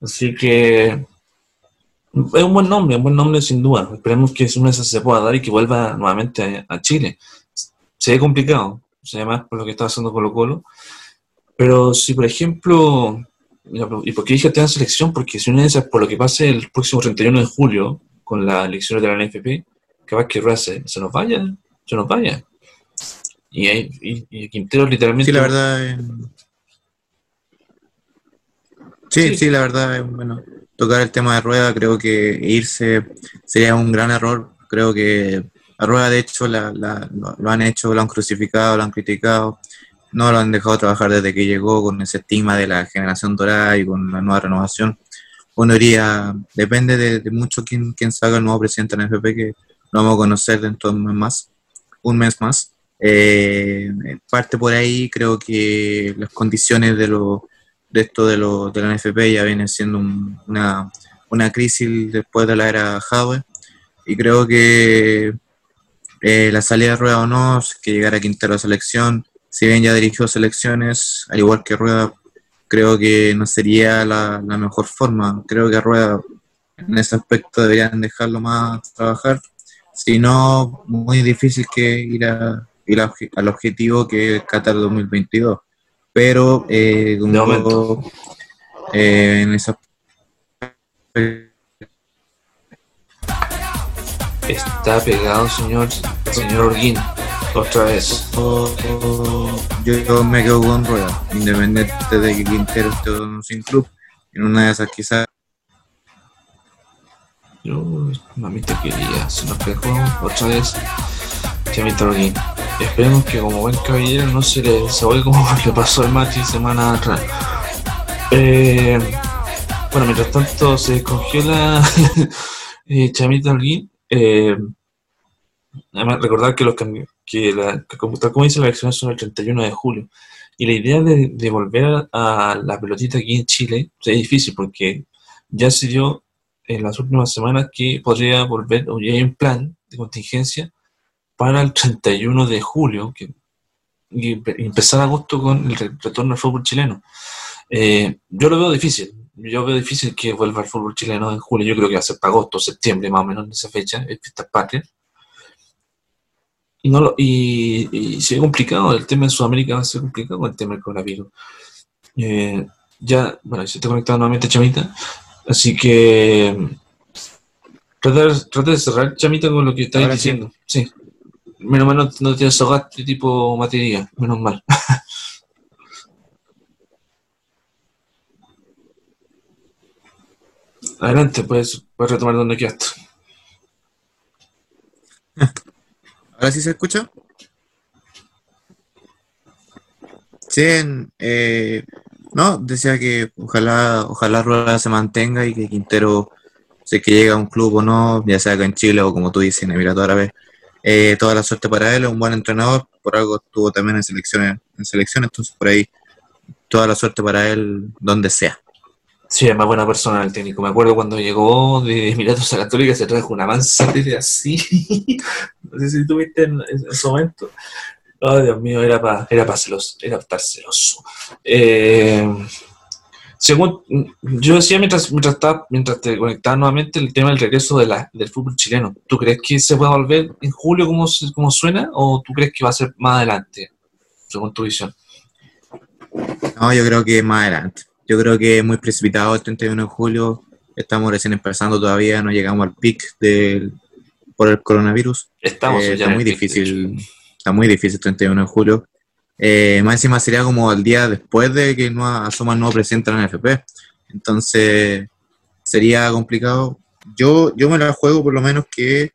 Así que es un buen nombre, un buen nombre sin duda. Esperemos que una de esas se pueda dar y que vuelva nuevamente a, a Chile. Se ve complicado, se ve más por lo que está haciendo Colo Colo. Pero si, por ejemplo, ¿y por qué dije tema selección? Porque si una de esas, por lo que pase el próximo 31 de julio, con las elecciones de la NFP, capaz que Rueda se, se nos vaya, se nos vaya. Y, ahí- y, y Quintero literalmente... Sí, la verdad. eh, Sí, Sí. sí, la verdad, eh, bueno, tocar el tema de Rueda, creo que irse sería un gran error. Creo que a Rueda, de hecho, la- la- lo, han hecho, lo han crucificado, lo han criticado, no lo han dejado trabajar desde que llegó con ese estigma de la generación dorada y con la nueva renovación. Uno diría, depende de, de mucho quién, quién salga el nuevo presidente de la NFP, que lo vamos a conocer dentro de un mes más. Un mes más. Eh, parte por ahí, creo que las condiciones de los de esto de, lo, de la NFP ya viene siendo un- una, una crisis después de la era Jadwe y creo que eh, la salida de Rueda o no, que llegara Quintero a selección, si bien ya dirigió selecciones, al igual que Rueda, creo que no sería la, la mejor forma. Creo que a Rueda en ese aspecto deberían dejarlo más trabajar, si no, muy difícil que ir, a, ir a- al objetivo que es Qatar 2022 pero eh, como De momento. eh, en esa Está pegado, señor, señor Orguín, otra vez. yo, yo me quedo con rueda independiente de que Quintero esté sin club en una de esas quizás Yo, mamita querida, se nos pegó otra vez. Chamito Orguín. Esperemos que como buen caballero no se le desahogue como [laughs] le pasó al Mati semana atrás. Eh, bueno, mientras tanto se descongela [laughs] eh, Chamito Orguín. Eh, además, recordar que los que, la, que como, tal como dice, las elecciones son el 31 de julio. Y la idea de, de volver a, a la pelotita aquí en Chile es difícil porque ya se dio en las últimas semanas que podría volver, o ya hay un plan de contingencia para el 31 de julio, que, y empe- y empezar agosto con el re- retorno al fútbol chileno. Eh, yo lo veo difícil, yo veo difícil que vuelva al fútbol chileno en julio, yo creo que va a ser para agosto, septiembre más o menos en esa fecha, es fiestas patrias. Y, no lo, y, y se ve complicado, el tema en Sudamérica va a ser complicado con el tema del coronavirus. Eh, ya, bueno, se está conectado nuevamente Chamita, así que trata, de- trata de cerrar Chamita con lo que estáis Ahora sí. diciendo. Sí. Menos mal no, no te desahogaste tipo materia, menos mal. [laughs] Adelante, puedes, puedes retomar donde quedaste. [laughs] ¿Ahora sí se escucha? Sí, eh, no, decía que ojalá, ojalá Rueda se mantenga y que Quintero, es que llega a un club o no, ya sea acá en Chile o como tú dices, en Emiratos Árabes, eh, toda la suerte para él, es un buen entrenador, por algo estuvo también en selecciones, en selecciones, entonces por ahí toda la suerte para él donde sea. Sí, es más buena persona el técnico. Me acuerdo cuando llegó de Emiratos a Católica se trajo una tele así. [laughs] no sé si tuviste en, ese momento. Ay, Dios mío, era para era pa celoso, era estar celoso. Eh, según yo decía mientras, mientras, estaba- mientras te conectabas nuevamente el tema del regreso de la, del fútbol chileno. ¿Tú crees que se puede volver en julio como, como suena o tú crees que va a ser más adelante, según tu visión? No, yo creo que más adelante. Yo creo que es muy precipitado el 31 de julio. Estamos recién empezando todavía, no llegamos al pic del, por el coronavirus. Estamos Eh, ya está muy difícil, está muy difícil el 31 de julio. Eh, más encima sería como el día después de que no asoma el nuevo presidente de la NFP. Entonces sería complicado. Yo, yo me la juego por lo menos que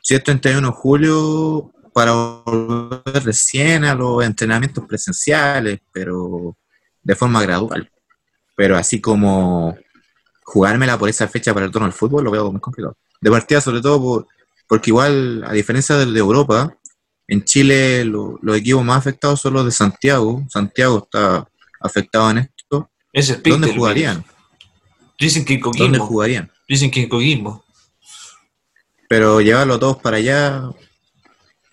si es 31 de julio para volver recién a los entrenamientos presenciales, pero de forma gradual. Pero así como jugármela por esa fecha para el torno al fútbol, lo veo muy complicado. De partida, sobre todo por, porque igual, a diferencia del de Europa, en Chile lo- los equipos más afectados son los de Santiago. Santiago está afectado en esto. Es ¿Dónde jugarían? Dicen que en ¿Dónde Coquimbo. jugarían? Dicen que en Coquimbo. Pero llevarlo todos para allá,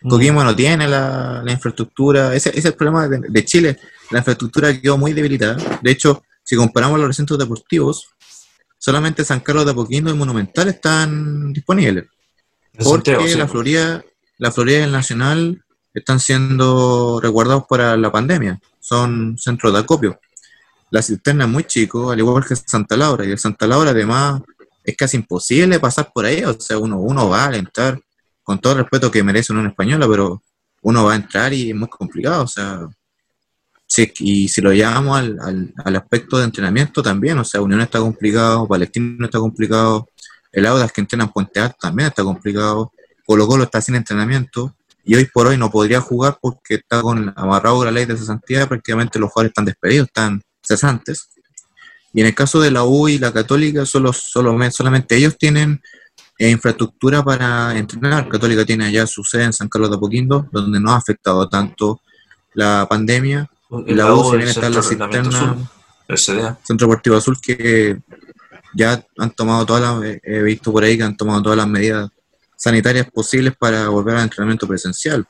Mm. Coquimbo no tiene la, la infraestructura, ese, ese es el problema de, de Chile, la infraestructura quedó muy debilitada. De hecho, si comparamos los recintos deportivos, solamente San Carlos de Apoquindo y Monumental están disponibles. Porque Santiago, sí. la Florida, la Florida y el Nacional están siendo resguardados para la pandemia. Son centros de acopio. La cisterna es muy chico, al igual que Santa Laura. Y el Santa Laura, además, es casi imposible pasar por ahí. O sea, uno, uno va a entrar, con todo el respeto que merece una española, pero uno va a entrar y es muy complicado. O sea, sí, y si lo llevamos al, al, al aspecto de entrenamiento también, o sea, Unión está complicado, Palestino está complicado, el Audas que entrena en Puente Alto también está complicado, Colo Colo está sin entrenamiento y hoy por hoy no podría jugar porque está con amarrado la ley de cesantía, prácticamente los jugadores están despedidos, están cesantes. Y en el caso de la U y la Católica, solo, solo, solamente ellos tienen eh, infraestructura para entrenar. Católica tiene allá su sede en San Carlos de Apoquindo, donde no ha afectado tanto la pandemia. Y la U, si bien está en la cisterna. Centro Deportivo Azul, que ya han tomado todas las, he visto por ahí que han tomado todas las medidas sanitarias posibles para volver al entrenamiento presencial.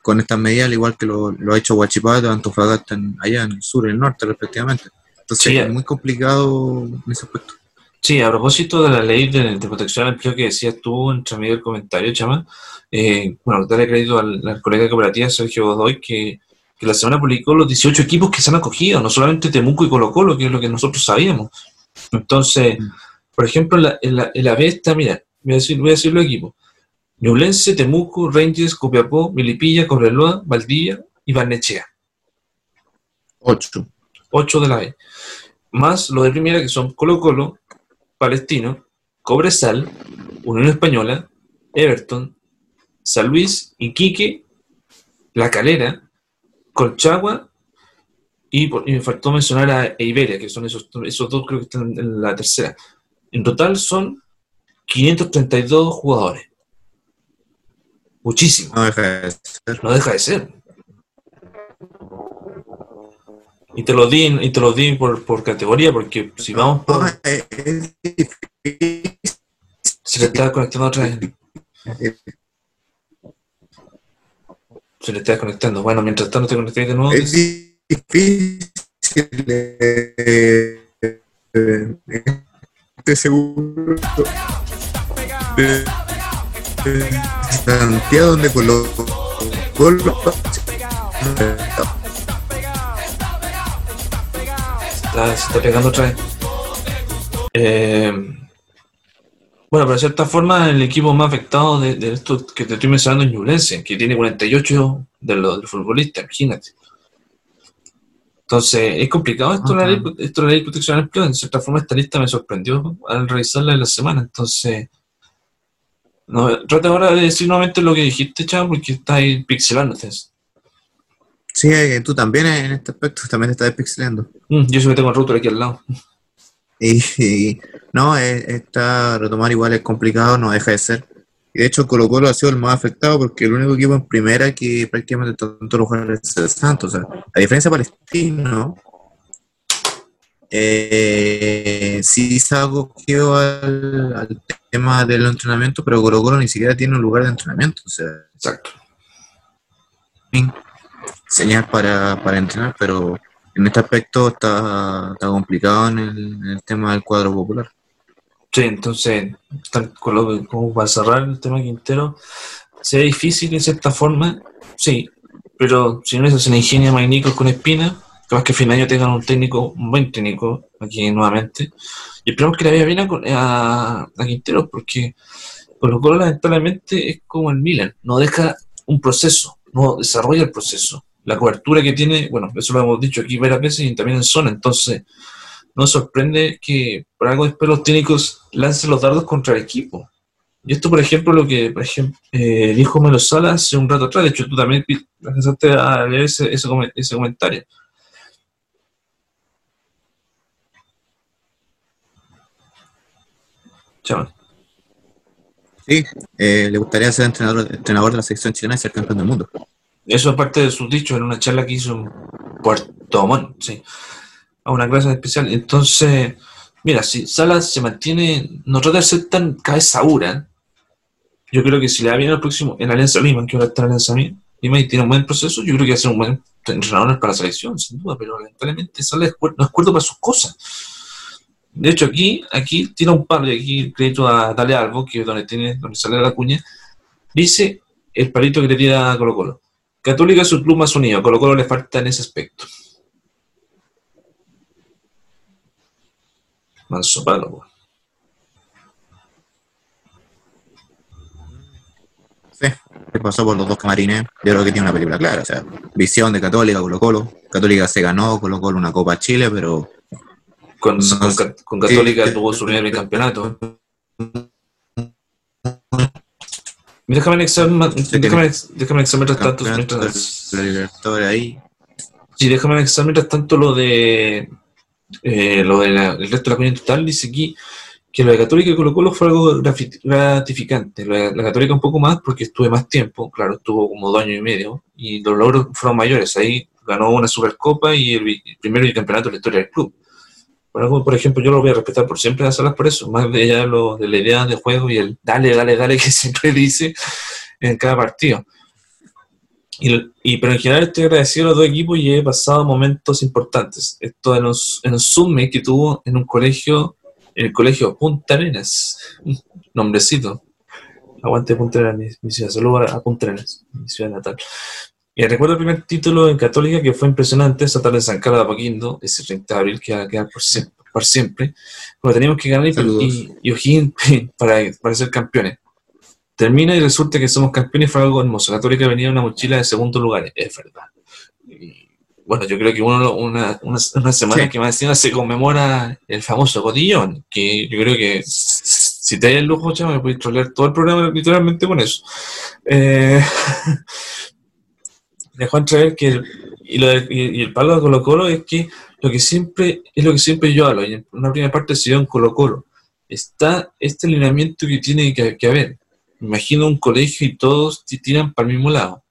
Con estas medidas, al igual que lo, lo ha hecho Huachipato, Antofagasta, en- allá en el sur y el norte, respectivamente. Entonces, Sí, es muy complicado en ese aspecto. Sí, a propósito de la ley de, de protección al empleo que decías tú entre medio del comentario, Chama, eh, bueno, darle crédito al, al colega de cooperativa Sergio Godoy que, que la semana publicó los 18 equipos que se han acogido, no solamente Temuco y Colo Colo, que es lo que nosotros sabíamos. Entonces, Mm. por ejemplo, en la, en la, en la mira, voy a decir, voy a decir los equipos. Ñublense, Temuco, Rangers, Copiapó, Milipilla, Cobreloa, Valdivia y Barnechea. Ocho. 8 de la B. Más los de primera que son Colo Colo, Palestino, Cobresal, Unión Española, Everton, San Luis, Iquique, La Calera, Colchagua y, por- y me faltó mencionar a Iberia, que son esos, esos dos creo que están en la tercera. En total son 532 jugadores. Muchísimo. No deja de ser. No deja de ser. Y te lo di, y te lo di por, por categoría, porque si vamos por... No, es- es difícil. Se le está conectando otra vez. Se le está desconectando. Bueno, mientras tanto te conecté de nuevo. Es difícil. eh, eh, Estoy seguro. de Santiago, donde colocó Está- se está pegando otra vez. Eh, bueno, pero de cierta forma, el equipo más afectado de, de esto que te estoy mencionando es Ñublense, que tiene 48 de los, de futbolistas, imagínate. Entonces, es complicado esto, la ley, esto de la ley de protección al empleo. Cierta forma, esta lista me sorprendió al revisarla en la semana. Entonces, no, trata ahora de decir nuevamente lo que dijiste, chavo, porque está ahí pixelándote. Sí, eh, tú también en este aspecto también te estás despixelando. Mm, yo que tengo el router aquí al lado. Y, y no, eh, esta retomar igual es complicado, no deja de ser. Y de hecho, Colo Colo ha sido el más afectado porque el único equipo en primera que prácticamente tanto los jugadores es el Santos. O sea, a diferencia de Palestino, eh, sí se ha cogido al, al tema del entrenamiento, pero Colo Colo ni siquiera tiene un lugar de entrenamiento. O sea, Exacto. señal para, para entrenar, pero en este aspecto está, está complicado en el, en el tema del cuadro popular. Sí, entonces, tal- con lo- como para cerrar el tema Quintero, sea difícil de cierta forma, sí, pero si no eso se le ingenia magníficos con Espina, capaz que a fin de año tengan un técnico, un buen técnico aquí nuevamente, y esperamos que le vaya bien a, a, a Quintero, porque Colo lamentablemente es como el Milan, no deja un proceso, no desarrolla el proceso. La cobertura que tiene, bueno, eso lo hemos dicho aquí varias veces y también en zona, entonces no sorprende que por algo después los técnicos lancen los dardos contra el equipo. Y esto, por ejemplo, lo que por ejemplo, eh, dijo Melo Sala hace un rato atrás, de hecho tú también alcanzaste a leer ese, ese, ese comentario. Chaval. Sí, eh, le gustaría ser entrenador, entrenador de la selección chilena y ser campeón del mundo. Eso es parte de sus dichos en una charla que hizo en Puerto Montt, sí, a una clase especial. Entonces, mira, si Salas se mantiene, no trata de ser tan cabeza dura, yo creo que si le da bien al próximo en Alianza Lima, que ahora está en Alianza Lima y tiene un buen proceso, yo creo que va a ser un buen entrenador para la selección, sin duda, pero lamentablemente Salas no es cuerdo para sus cosas. De hecho, aquí, aquí tira un par, y aquí crédito a Dale Albo, que es donde, tiene, donde sale la cuña, dice el palito que le tira a Colo Colo. Católica es su club más unido, Colo Colo le falta en ese aspecto. Manso palo. Sí, pasó por los dos camarines. Yo creo que tiene una película clara. Visión de Católica, Colo Colo. Católica se ganó, Colo Colo una Copa Chile, pero Con, con, Ca- con Católica tuvo su primer bicampeonato. Déjame anexar, déjame, déjame anexar mientras tanto, campeonato de mientras, ahí. sí, déjame anexar mientras tanto lo de eh, lo del resto de la comunidad total, dice aquí que lo de Católica y Colo Colo fue algo gratificante. Lo de la Católica un poco más porque estuve más tiempo, claro, estuvo como dos años y medio, y los logros fueron mayores. Ahí ganó una Supercopa y el, bi- el primer bicampeonato de la historia del club. Por, algo, por ejemplo, yo lo voy a respetar por siempre a Salas por eso, más de allá lo, de la idea de juego y el dale, dale, dale que [laughs] siempre dice en cada partido. Y, y pero en general estoy agradecido a los dos equipos y he pasado momentos importantes. Esto en los, en los Zoom que tuvo en un colegio, en el colegio Punta Arenas, nombrecito. Aguante Punta Arenas, mi, ciudad. Saludos a Punta Arenas, mi ciudad natal. Y recuerdo el primer título en Católica que fue impresionante, esa tarde en San Carlos de Apoquindo, ese 30 de abril que va a quedar por siempre. Por siempre cuando teníamos que ganar y, y, O'Higgins [laughs] para, para ser campeones. Termina y resulta que somos campeones, fue algo hermoso. Católica venía en una mochila de segundo lugar, es verdad. Y, bueno, yo creo que uno, una, una, una semana Sí. que más encima se conmemora el famoso cotillón, que yo creo que si te hay el lujo, chaval, me puedes trolear todo el programa literalmente con eso. Eh, [laughs] dejó entrever que el, y, lo de- y- el palo de Colo Colo es que lo que siempre es lo que siempre yo hablo y en una primera parte se dio en Colo Colo está este alineamiento que tiene que, haber imagino un colegio y todos tiran para el mismo lado.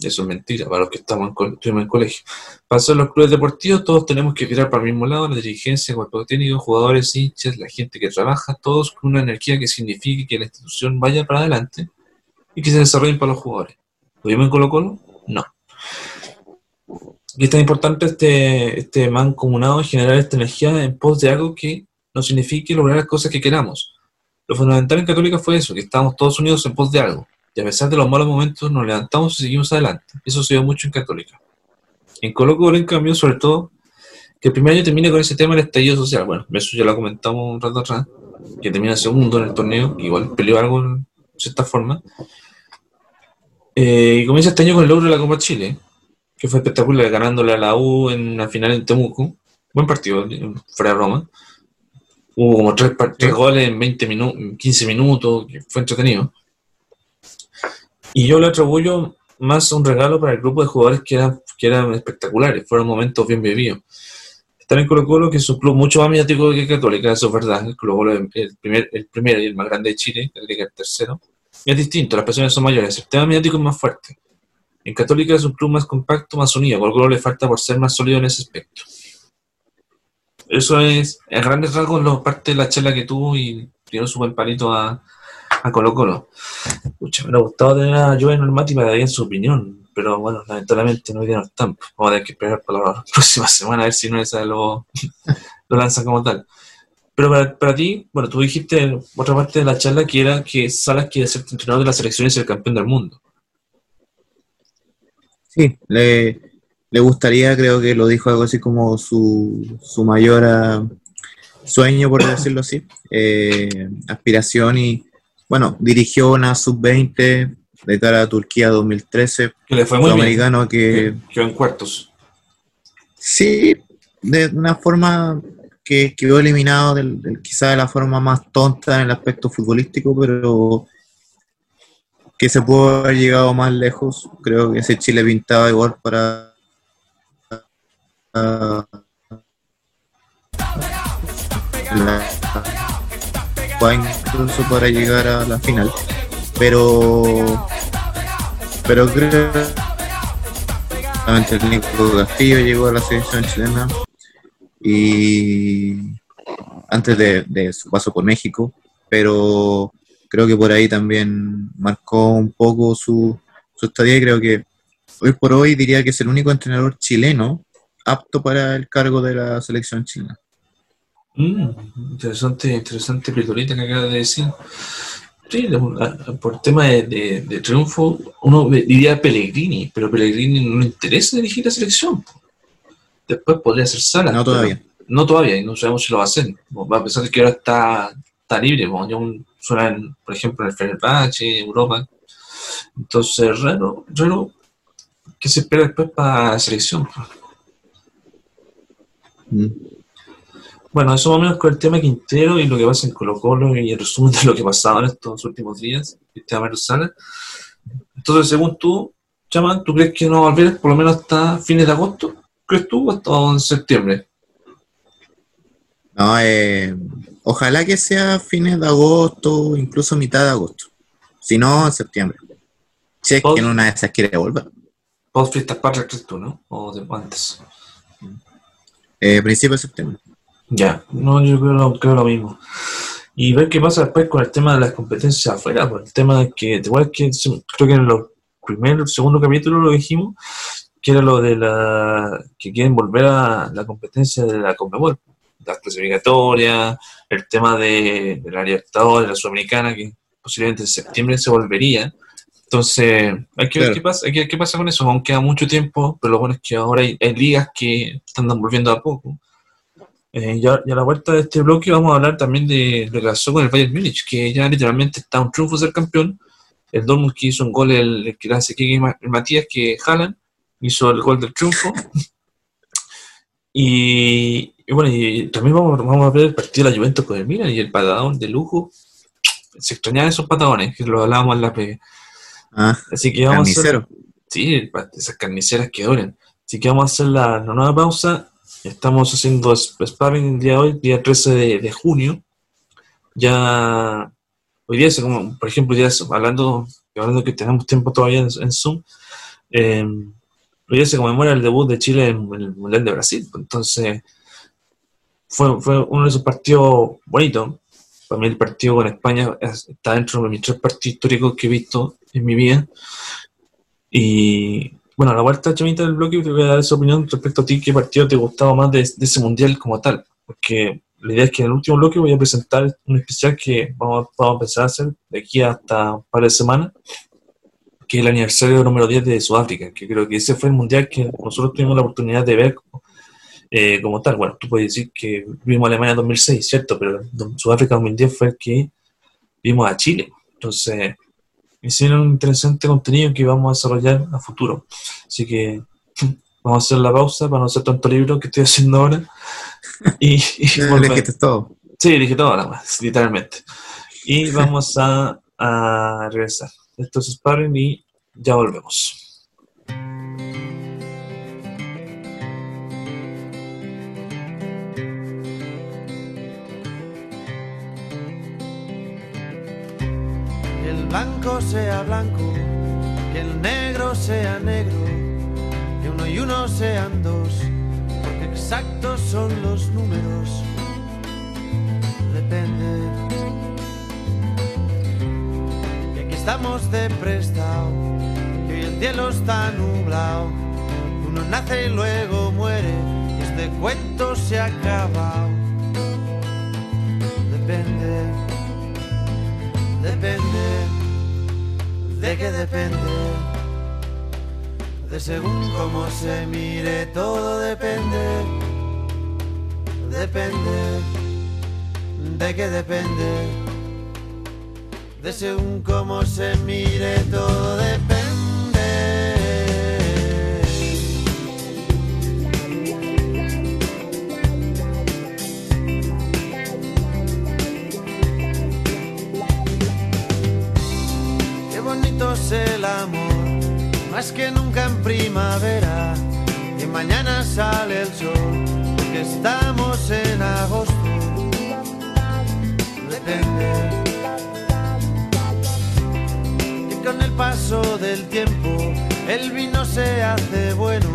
Eso es mentira, para los que estamos en, estuvimos colegio. Pasó en los clubes deportivos, todos tenemos que tirar para el mismo lado, la dirigencia, cuerpo técnico, jugadores, hinchas, la gente que trabaja, todos con una energía que signifique que la institución vaya para adelante y que se desarrollen para los jugadores. ¿Lo vimos en Colo Colo? No. Y es tan importante este, este mancomunado generar esta energía en pos de algo que nos signifique lograr las cosas que queramos. Lo fundamental en Católica fue eso, que estábamos todos unidos en pos de algo. Y a pesar de los malos momentos, nos levantamos y seguimos adelante. Eso se ve mucho en Católica. En Colo en cambio, sobre todo, que el primer año termine con ese tema del estallido social. Bueno, eso ya lo comentamos un rato atrás, que termina segundo en el torneo, igual peleó algo en cierta forma. Eh, y comienza este año con el logro de la Copa Chile, que fue espectacular, ganándole a la U en la final en Temuco. Buen partido, fuera de Roma. Hubo como tres, goles en 20 minutos, 15 minutos, fue entretenido. Y yo le atribuyo más un regalo para el grupo de jugadores que eran, que eran espectaculares, fueron momentos bien vividos. Estar en Colo Colo, que es un club mucho más mediático que Católica, eso es verdad. El Colo Colo es el, primer, el y el más grande de Chile, que es el tercero. Es distinto, las presiones son mayores, el tema mediático es más fuerte. En Católica es un club más compacto, más unido. Colo le falta por ser más sólido en ese aspecto. Eso es, en grandes rasgos, lo, parte de la charla que tuvo y dio su buen palito a, a Colo Colo. Pucha, me hubiera gustado tener a Joven Normati para dar su opinión, pero bueno, lamentablemente no dieron están. Vamos a tener que esperar para la próxima semana a ver si no esa [laughs] lo, lo lanza como tal. Pero para, para, ti, bueno, tú dijiste otra parte de la charla que era que Salas quiere ser entrenador de las selecciones y el campeón del mundo. Sí, le, le gustaría, creo que lo dijo algo así como su, su mayor ah, sueño, por decirlo así, eh, aspiración y, bueno, dirigió una sub-20 de cara a Turquía 2013. Que le fue muy americano que quedó en cuartos. Sí, de una forma que quedó eliminado, del, quizá de la forma más tonta en el aspecto futbolístico, pero que se pudo haber llegado más lejos. Creo que ese Chile pintaba igual para la, incluso para llegar a la final. Pero pero creo el Nico Castillo llegó a la selección chilena y antes de, su paso por México, pero creo que por ahí también marcó un poco su, su estadía y creo que hoy por hoy diría que es el único entrenador chileno apto para el cargo de la selección china. Mm, interesante, interesante pildorita que acaba de decir. Sí, por tema de, triunfo, uno diría Pellegrini, pero Pellegrini no le interesa dirigir la selección. Después podría ser Sala. No todavía. No todavía, y no sabemos si lo va a hacer. Va a pesar de que ahora está, está libre, como ya suena, por ejemplo, en el Fenerbahce, Europa. Entonces, raro, raro, ¿qué se espera después para la selección? Mm. Bueno, eso más o menos con el tema Quintero y lo que pasa en Colo Colo y el resumen de lo que pasaba en estos últimos días, tema Sala. Entonces, según tú, Chaman, ¿tú crees que no va a volver por lo menos hasta fines de agosto? ¿Crees tú o hasta en septiembre? No, eh, ojalá que sea fines de agosto, incluso mitad de agosto. Si no, en septiembre. Si es que en una de esas quiere volver. Post fiestas patrias, crees tú, ¿no? O de antes. Eh, principio de septiembre. Ya, no, yo creo, lo, creo lo mismo. Y ver qué pasa después con el tema de las competencias afuera, pues, el tema de que, igual que creo que en los primeros, segundo capítulo lo dijimos, que era lo de la que quieren volver a la competencia de la Conmebol, las clasificatorias, el tema de, de la Libertadores, de la Sudamericana, que posiblemente en septiembre se volvería. Entonces, hay que ver qué pasa, hay que ver qué pasa con eso, aún queda mucho tiempo, pero lo bueno es que ahora hay, ligas que están volviendo a poco. Eh, y, a, la vuelta de este bloque vamos a hablar también de lo que pasó con el Bayern Múnich, que ya literalmente está un triunfo ser campeón. El Dortmund que hizo un gol, el, que hace que el Matías, que jalan, hizo el gol del triunfo. y, bueno, y también vamos, vamos, a ver el partido de la Juventus con el Milan y el patadón de lujo. Se extrañaban esos patadones, que lo hablábamos en la P Ah, Así que vamos a hacer, Sí, esas carniceras que duelen. Así que vamos a hacer la, nueva pausa. Estamos haciendo sparring el día de hoy, día 13 de, junio. Ya hoy día, como, por ejemplo, ya hablando, hablando que tenemos tiempo todavía en, Zoom, eh, hoy día se conmemora el debut de Chile en, el Mundial de Brasil. Entonces, fue, fue uno de esos partidos bonitos. Para mí el partido con España está dentro de mis tres partidos históricos que he visto en mi vida. Y bueno, a la vuelta, Chamita, del bloque, te voy a dar esa opinión respecto a ti, qué partido te gustaba más de, de ese mundial como tal. Porque la idea es que en el último bloque voy a presentar un especial que vamos, vamos a empezar a hacer de aquí hasta un par de semanas, que es el aniversario número 10 de Sudáfrica, que creo que ese fue el mundial que nosotros tuvimos la oportunidad de ver eh, como tal. Bueno, tú puedes decir que vimos Alemania 2006, ¿cierto? Pero Sudáfrica 2010 fue el que vimos a Chile. Entonces, hicieron un interesante contenido que vamos a desarrollar a futuro. Así que [laughs] vamos a hacer la pausa para no hacer tanto libro que estoy haciendo ahora y, y [laughs] todo. Sí, dije todo nada más, literalmente. Y vamos a, a regresar. Esto es Sparring y ya volvemos. Que el blanco sea blanco, que el negro sea negro, que uno y uno sean dos exactos son los números. Depende. Estamos de prestado, que el cielo está nublado. Uno nace y luego muere, y este cuento se ha acabado. Depende, depende, de qué depende de según cómo se mire, todo depende, depende, de qué depende, de según cómo se mire, todo depende. Qué bonito es el amor más que nunca en primavera, y mañana sale el sol, porque estamos en agosto. Depende. Paso del tiempo, el vino se hace bueno.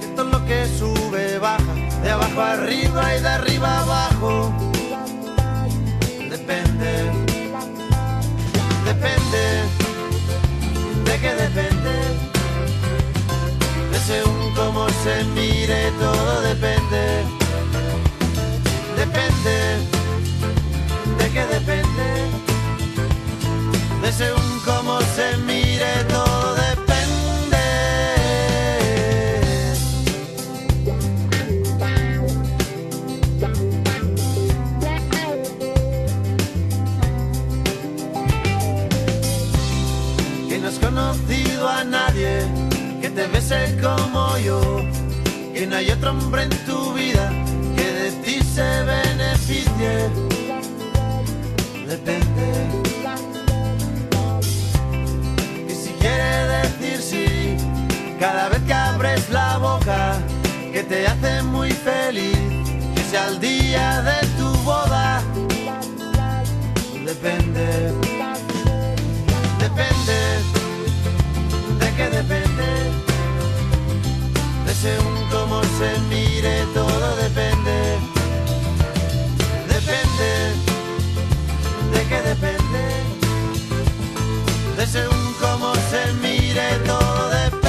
Esto es lo que sube, baja, de abajo arriba y de arriba abajo. Depende. Depende. ¿De qué depende? según cómo se mire, todo depende. Depende, ¿de qué depende? De según cómo se mire, todo depende. Que no has conocido a nadie te bese como yo, que no hay otro hombre en tu vida que de ti se beneficie. Quiere decir sí, cada vez que abres la boca, que te hace muy feliz, que sea el día de tu boda. Depende. Depende. ¿De qué depende? según cómo se mire, todo depende. Depende, ¿de qué depende? De según cómo se mire, todo depende.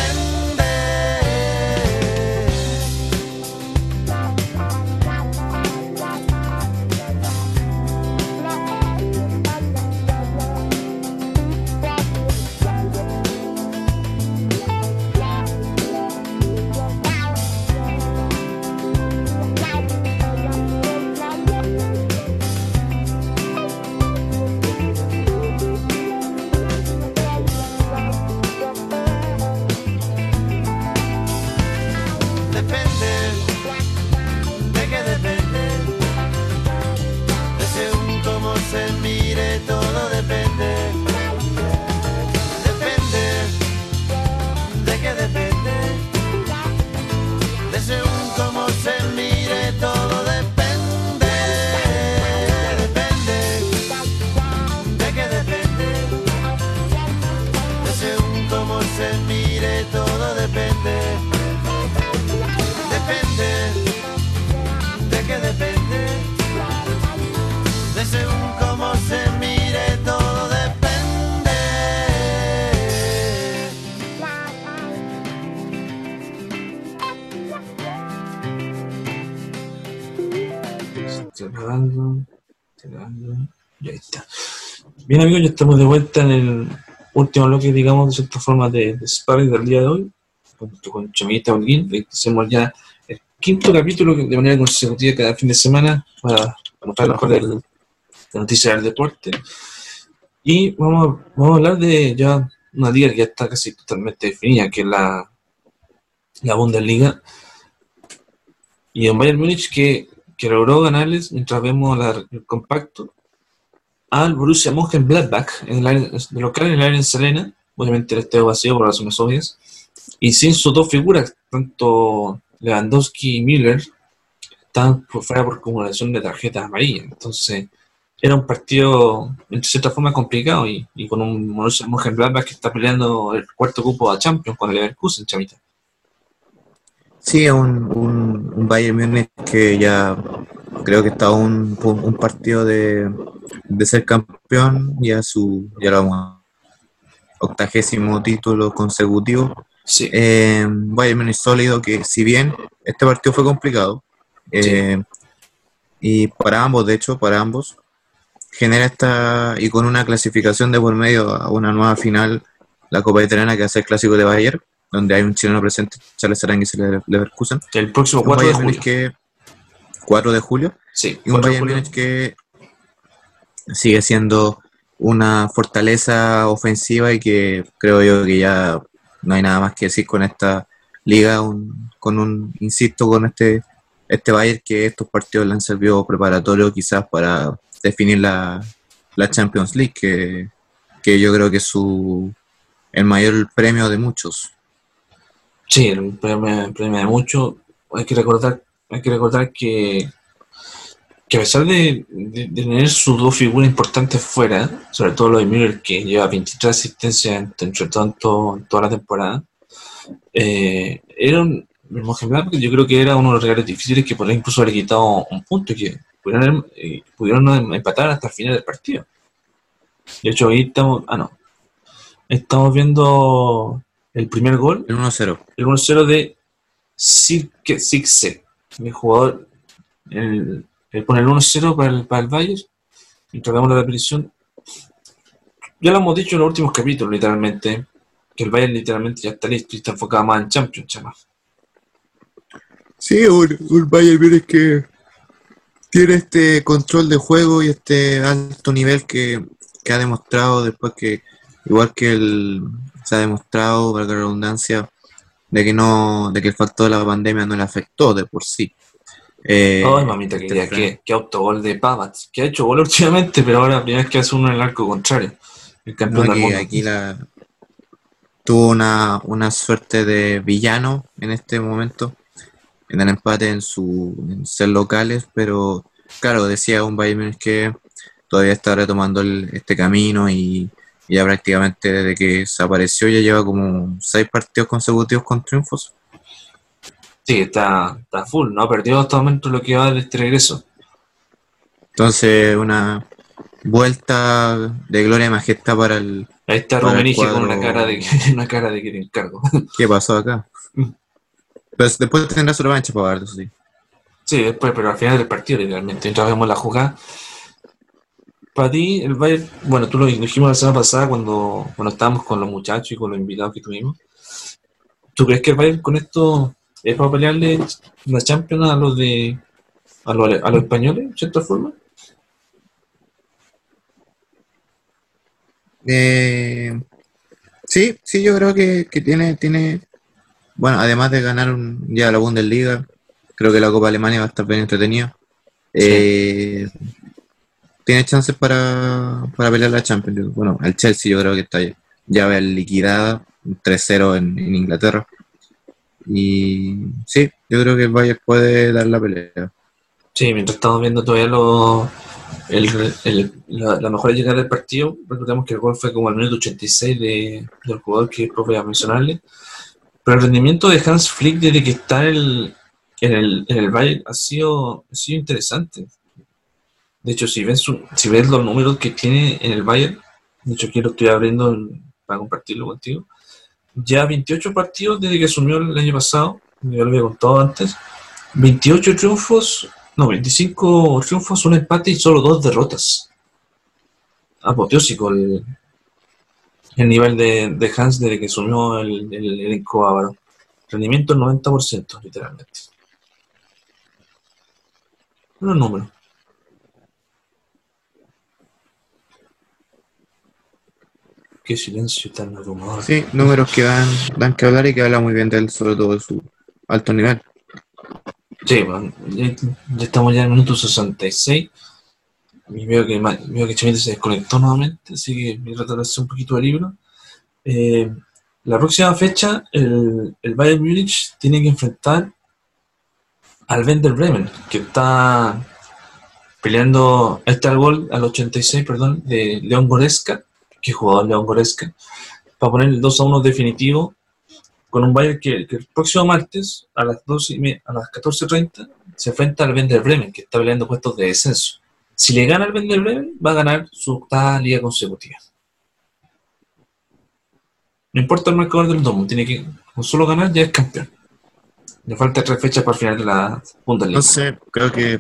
Grabando, grabando, y ahí está. Bien amigos, ya estamos de vuelta en el último bloque, digamos, de cierta forma de, de Sparring del día de hoy, junto con Chamita Holguín, hacemos ya el quinto capítulo de manera consecutiva cada fin de semana para mostrar mejor de noticias del deporte. Y vamos, a- vamos a hablar de ya una liga que ya está casi totalmente definida, que es la, la Bundesliga. Y en Bayern Múnich que, que logró ganarles, mientras vemos el compacto, al Borussia Mönchengladbach en el área- local en el área en Serena, obviamente el estadio vacío por razones obvias, y sin sus dos figuras, tanto Lewandowski y Müller, por fuera por acumulación de tarjetas amarillas. Entonces, era un partido, en cierta forma, complicado y, y con un Borussia Mönchengladbach que está peleando el cuarto cupo a Champions con el Leverkusen, chamita. Sí, un, un, un Bayern Múnich que ya creo que está un, un partido de, de ser campeón, ya su, ya lo vamos, octagésimo título consecutivo. Sí, Eh, Bayern Múnich sólido que si bien este partido fue complicado, eh, y para ambos, de hecho, para ambos, genera esta, y con una clasificación de por medio a una nueva final, la Copa Italiana que hace el clásico de Bayern, donde hay un chileno presente, Charles Aranguis y Le- Leverkusen. el próximo Un 4 de julio. Múnich que 4 de julio Sí, y un 4 de Bayern. Múnich que sigue siendo una fortaleza ofensiva y que creo yo que ya no hay nada más que decir con esta liga, un- con un, insisto, con este, este Bayern que estos partidos le han servido preparatorio quizás para definir la, la Champions League, que, que yo creo que es su, el mayor premio de muchos. Sí, el premio, el premio de mucho. Hay que recordar, hay que recordar que, que a pesar de, tener sus dos figuras importantes fuera, sobre todo lo de Müller, que lleva 23 asistencias entre, tanto en toda la temporada, eh, era un Mönchengladbach, yo creo que era uno de los regalos difíciles que podría incluso haber quitado un punto y que pudieron, eh, pudieron empatar hasta el final del partido. De hecho, ahí estamos, ah no, estamos viendo el primer gol El 1-0. el 1-0 de Sirke Sixe, el jugador, el, el pone el 1-0 para el, para el Bayern, y tratamos la repetición. Ya lo hemos dicho en los últimos capítulos, literalmente, que el Bayern literalmente ya está listo y está enfocado más en Champions, chama. Sí, un, un Bayern Múnich que tiene este control de juego y este alto nivel que, que ha demostrado después que, igual que el, se ha demostrado, para la redundancia, de que no, de que el factor de la pandemia no le afectó de por sí. Eh, Ay, mamita este querida, qué, qué autogol de Pavats, que ha hecho gol últimamente, pero ahora la primera vez que hace uno en el arco contrario, el no, campeón del aquí, mundo. aquí la, tuvo una, una suerte de villano en este momento, en el empate en su en ser locales, pero claro, decía un Bayern que todavía está retomando el- este camino y ya prácticamente desde que se apareció ya lleva como seis partidos consecutivos con triunfos. Sí, está, está full, no ha perdido hasta el momento lo que va de este regreso. Entonces una vuelta de gloria y majestad para el... Ahí está Rummenigge con una cara de [laughs] una cara de que te encargo. [laughs] ¿Qué pasó acá? Mm. Pues después tendrá su revancha para ver, eso sí. Sí, después, pero al final del partido, literalmente, mientras vemos la jugada. Para ti, el Bayern, bueno, tú lo dijimos la semana pasada cuando, cuando estábamos con los muchachos y con los invitados que tuvimos. ¿Tú crees que el Bayern con esto es para pelearle la Champions a los de a los, a los españoles, de cierta forma? Eh, sí, sí, yo creo que, que tiene, tiene, bueno, además de ganar un, ya la Bundesliga, creo que la Copa Alemania va a estar bien entretenida. Eh, tiene chances para, para pelear la Champions. Bueno, el Chelsea yo creo que está ya liquidada, 3-0 en, Inglaterra. Y sí, yo creo que el Bayern puede dar la pelea. Sí, mientras estamos viendo todavía los, el, el, la, mejor llegada del partido, recordemos que el gol fue como al minuto 86 de, del jugador que después voy a mencionarle. Pero el rendimiento de Hans Flick desde que está el, en el Bayern ha sido, ha sido interesante. De hecho, si ves, si ves los números que tiene en el Bayern, de hecho aquí lo estoy abriendo para compartirlo contigo, ya 28 partidos desde que asumió el año pasado, ya lo había contado antes, 28 triunfos, no, 25 triunfos, un empate y solo dos derrotas. Apoteósico el, el nivel de, de, Hans desde que asumió el, el elenco ávaro. Rendimiento del 90%, literalmente. Unos números. Qué silencio tan abrumador. Sí, números que dan, dan que hablar y que habla muy bien de él, sobre todo de su alto nivel. Sí, bueno, ya, ya, estamos ya en el minuto 66. Y veo que, veo que se desconectó nuevamente, así que voy a tratar de hacer un poquito de libro. Eh, la próxima fecha, el, el Bayern Múnich tiene que enfrentar al Wender Bremen, que está peleando, este al gol al 86, perdón, de León Goreska que jugador León Goreska, para poner el 2 a 1 definitivo con un Bayern que, el próximo martes a las 12 y a las 14.30 se enfrenta al Werder Bremen, que está peleando puestos de descenso. Si le gana al Werder Bremen, va a ganar su octava liga consecutiva. No importa el marcador del domo, tiene que con solo ganar ya es campeón. Le falta tres fechas para el final de la Bundesliga. Entonces, creo que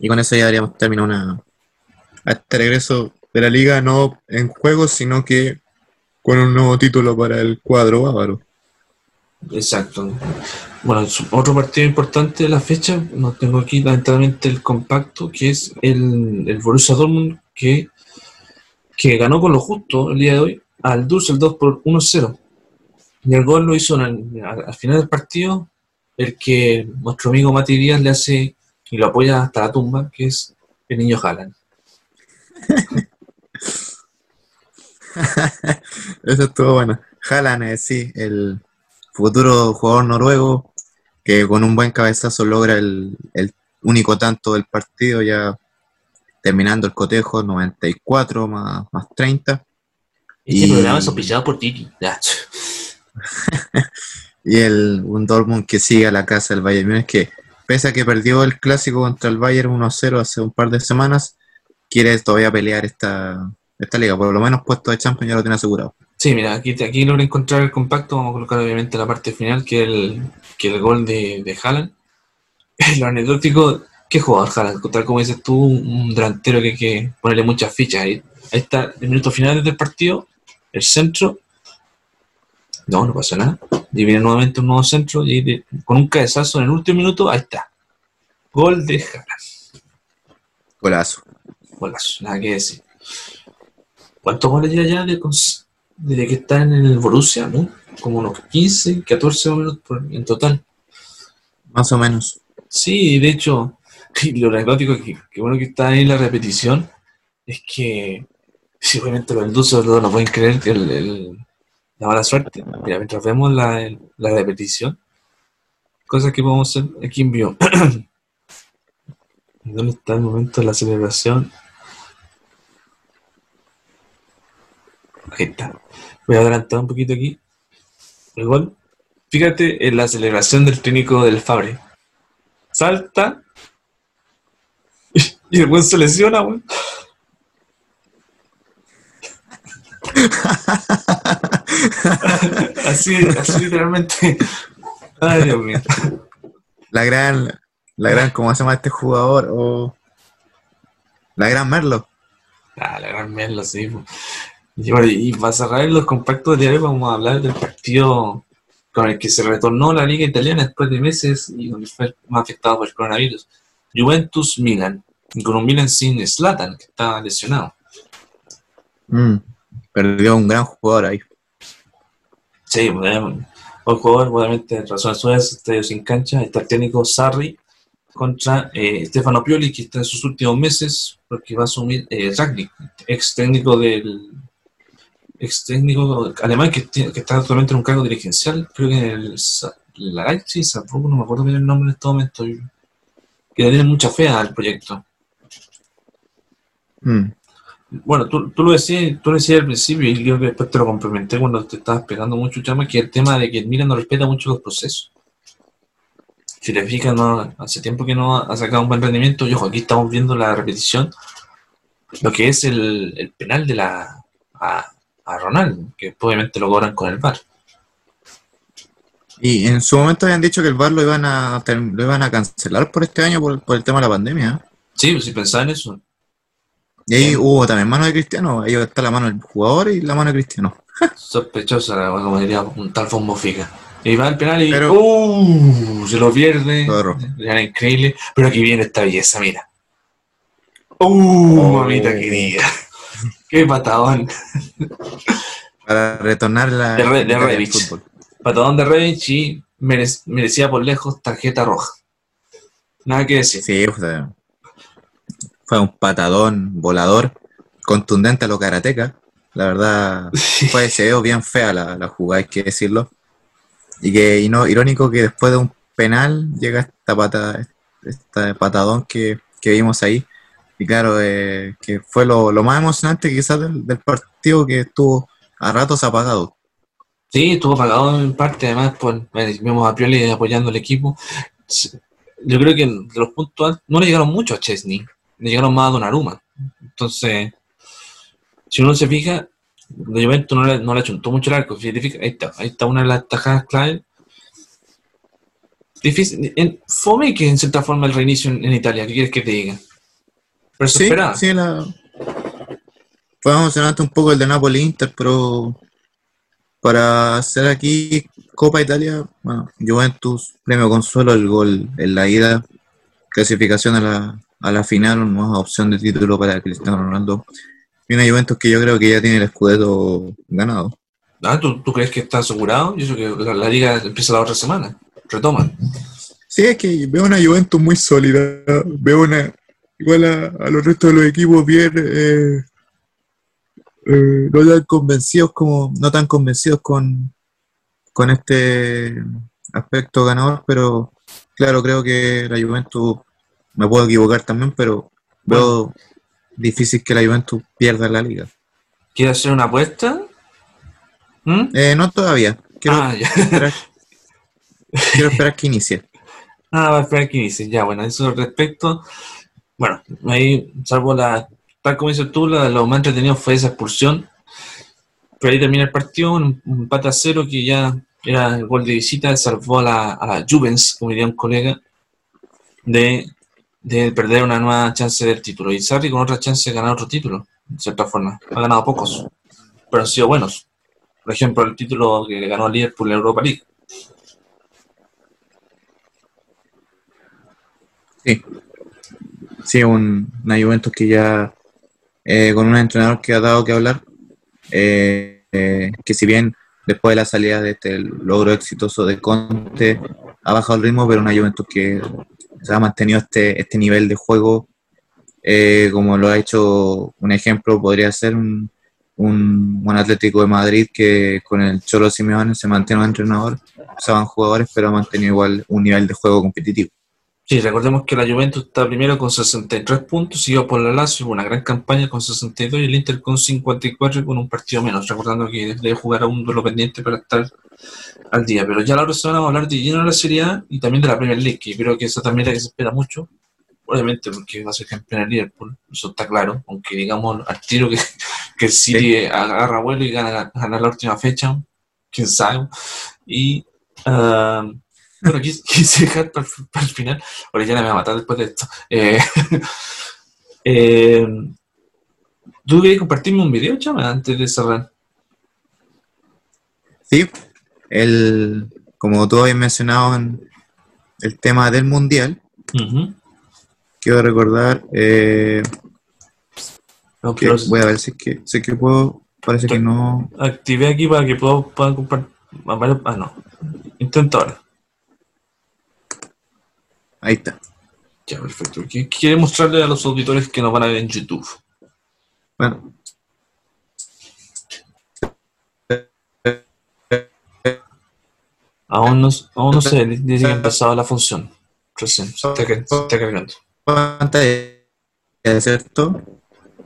y con eso ya daríamos terminado una este regreso de la liga no en juegos, sino que con un nuevo título para el cuadro bávaro. Exacto. Bueno, otro partido importante de la fecha, no tengo aquí lamentablemente el compacto, que es el, el Borussia Dortmund, que, que ganó con lo justo el día de hoy al Düsseldorf por 1-0. Y el gol lo hizo al, al, final del partido el que nuestro amigo Mati Díaz le hace y lo apoya hasta la tumba, que es el niño Haaland. [laughs] [laughs] Eso estuvo bueno. Haaland, eh, sí, el futuro jugador noruego que con un buen cabezazo logra el, el único tanto del partido, ya terminando el cotejo, 94 más, más 30. Este y... programa es auspiciado por Titi. [laughs] y el, un Dortmund que sigue a la casa del Bayern Múnich, que pese a que perdió el clásico contra el Bayern 1-0 hace un par de semanas, quiere todavía pelear esta, esta liga, por lo menos puesto de Champions ya lo tiene asegurado. Sí, mira, aquí, aquí logré encontrar el compacto, vamos a colocar obviamente la parte final, que el, que el gol de, de Haaland. [laughs] Lo anecdótico, ¿qué jugador Haaland? Tal como dices tú, un delantero que hay que ponerle muchas fichas ahí. Ahí está, el minuto final del partido, el centro. No, no pasa nada. Y viene nuevamente un nuevo centro y de, con un cabezazo en el último minuto, ahí está. Gol de Haaland. Golazo. Golazo, nada que decir. ¿Cuántos goles ya ya de, desde que está en el Borussia? ¿no? Como unos 15, 14 minutos por, en total. Más o menos. Sí, de hecho, [laughs] lo anecdótico es que, que, bueno que está ahí la repetición es que si obviamente los indusos no pueden creer que el, el, la mala suerte. Mira, mientras vemos la, la repetición, cosas que podemos hacer aquí en vivo. [clears throat] ¿Dónde está el momento de la celebración? Ahí está. Voy a adelantar un poquito aquí. El gol. Fíjate en la celebración del técnico del Fabre. Salta. [laughs] Y el buen se lesiona, weón. [laughs] así, así literalmente. Ay, Dios mío. La gran, la gran, ¿cómo se llama este jugador? O la gran Merlo. Ah, la gran Merlo, sí. Y, bueno, y para cerrar los compactos de hoy vamos a hablar del partido con el que se retornó la liga italiana después de meses y donde fue más afectado por el coronavirus. Juventus-Milan, con un Milan sin Slatan, que estaba lesionado. Mm, perdió un gran jugador ahí. Sí, un jugador, obviamente, razones suyas, estadio sin cancha, está el técnico Sarri contra eh, Stefano Pioli, que está en sus últimos meses, porque va a asumir eh, Ragnick, ex técnico del ex técnico alemán que, que, está actualmente en un cargo dirigencial, creo que en el Leipzig, no me acuerdo bien el nombre en este momento, que le tiene mucha fe al proyecto. Mm. Bueno, tú, tú lo decías, tú lo decías al principio y yo después te lo complementé cuando te estabas pegando mucho, Chama, que el tema de que el Milan no respeta mucho los procesos. Si te fijas, no, hace tiempo que no ha sacado un buen rendimiento. Y ojo, aquí estamos viendo la repetición, lo que es el, el penal de la a, a Ronaldo, que obviamente lo cobran con el VAR. Y en su momento habían dicho que el VAR lo iban a, lo iban a cancelar por este año por, por el tema de la pandemia. ¿eh? Sí, pues si pensaba en eso. Y ahí hubo también mano de Cristiano. Ahí está la mano del jugador y la mano de Cristiano. [laughs] Sospechosa, como diría un tal Fombofica. Y va al penal y Pero- ¡uh! se lo pierde. Claro. Era increíble. Pero aquí viene esta belleza, mira. ¡Uh! Oh. Mamita querida. [laughs] ¡Qué patadón! Para retornar la De Re- de. Patadón de Revich y merec- merecía por lejos tarjeta roja. Nada que decir. Sí, o sea, fue un patadón volador contundente a lo karateca. La verdad, [laughs] fue, se veo bien fea la, la jugada, hay que decirlo. Y que y no, irónico que después de un penal llega esta pata, este patadón que, que vimos ahí. Y claro, eh, que fue lo, lo más emocionante quizás del, del partido que estuvo a ratos apagado. Sí, estuvo pagado en parte, además, por eh, vimos a Pioli apoyando al equipo. Yo creo que los puntos no le llegaron mucho a Chesney, le llegaron más a Donnarumma. Entonces, si uno se fija, de Juventus no le, no le achuntó mucho el arco. Si te fijas, ahí está, ahí está una de las tajadas clave. Difícil, en, fome que en cierta forma el reinicio en, en Italia, ¿qué quieres que te diga? Pero Sí, sí, la... fue emocionante un poco el de Napoli-Inter, pero para hacer aquí Copa Italia, bueno, Juventus, premio consuelo, el gol en la ida, clasificación a la, a la final, una nueva opción de título para Cristiano Ronaldo. Y una Juventus que yo creo que ya tiene el escudeto ganado. Ah, ¿tú, tú crees que está asegurado? Yo creo que la, la liga empieza la otra semana. Retoman. Sí, es que veo una Juventus muy sólida, veo una, igual a, a los restos de los equipos bien, eh, eh, no tan convencidos como, no tan convencidos con, con este aspecto ganador, pero claro, creo que la Juventus, me puedo equivocar también, pero veo difícil que la Juventus pierda la liga. ¿Quieres hacer una apuesta? ¿Mm? Eh, no todavía, quiero, Ah, esperar, quiero esperar que inicie. [laughs] Ah, va a esperar que inicie. Ya, bueno, eso respecto. Bueno, ahí, salvo la. Tal como dices tú, la- lo más entretenido fue esa expulsión. Pero ahí termina el partido, un, un empate a cero que ya era el gol de visita, salvó a la, a como diría un colega, de, de perder una nueva chance del título. Y Sarri con otra chance de ganar otro título, de cierta forma. Ha ganado pocos, pero han sido buenos. Por ejemplo, el título que ganó el Liverpool en la Europa League. Sí. Sí, un, una Juventus que ya eh, con un entrenador que ha dado que hablar, eh, eh, que si bien después de la salida de este logro exitoso de Conte ha bajado el ritmo, pero una Juventus que se ha mantenido este, este nivel de juego, como lo ha hecho un ejemplo, podría ser un, un, Atlético de Madrid que con el Cholo Simeone se mantiene un entrenador, usaban jugadores, pero ha mantenido igual un nivel de juego competitivo. Sí, recordemos que la Juventus está primero con 63 puntos, siguió por la Lazio, una gran campaña con 62 y el Inter con 54 y con un partido menos, recordando que debe jugar a un duelo pendiente para estar al día. Pero ya la otra semana vamos a hablar de lleno de la Serie A y también de la Premier League, que creo que esa también es la que se espera mucho, obviamente porque va a ser campeón el Liverpool, eso está claro, aunque digamos al tiro que, [laughs] que el City agarra vuelo y gana, gana la última fecha, quién sabe. Y... ah, bueno, quise, [laughs] quise dejar para, el- para el final. Ahora ya me va a matar después de esto. Eh, [laughs] eh, ¿Tú querías compartirme un video, chama, antes de cerrar? Sí, el, como tú habías mencionado en el tema del mundial, quiero recordar eh, No, que pero voy a ver si es que, si es que puedo, parece que no. activé aquí para que pueda, compartir. Ah, no. Intenta ahora. Ahí está. Ya, perfecto. ¿Qué quiere mostrarle a los auditores que nos van a ver en YouTube? Bueno, Aún no, aún no sé, dice que ha empezado la función. Recién, se está, está cargando. pantalla, ¿cierto?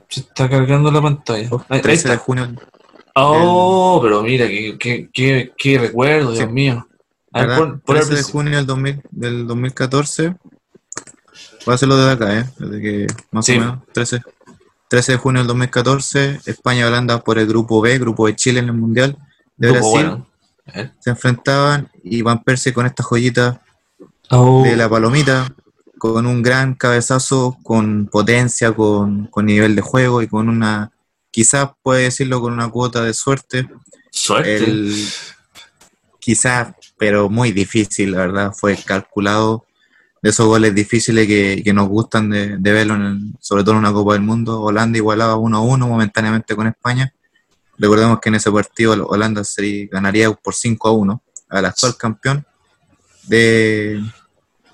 Se está cargando la pantalla. Ahí, ahí 13 de está. junio, Oh, pero mira, qué, qué, qué, qué recuerdo, Dios mío. A ver, ¿verdad? pon- pon el 13 de junio del, 2000 del 2014. Voy a hacerlo desde acá, ¿eh? Desde que, más Sí. o menos, 13, 13 de junio del 2014, España y Holanda por el grupo B, grupo de Chile en el Mundial de Grupo Brasil, bueno. Se enfrentaban y Van Persie con esta joyita Oh, de la palomita, con un gran cabezazo, con potencia, con, con nivel de juego y con una, quizás puede decirlo, con una cuota de suerte. suerte. El, quizás, pero muy difícil, la verdad, fue calculado de esos goles difíciles que, que nos gustan de, de verlo, en el- sobre todo en una Copa del Mundo. Holanda igualaba 1 a 1 momentáneamente con España. Recordemos que en ese partido Holanda se ganaría por 5 a 1 al actual campeón de,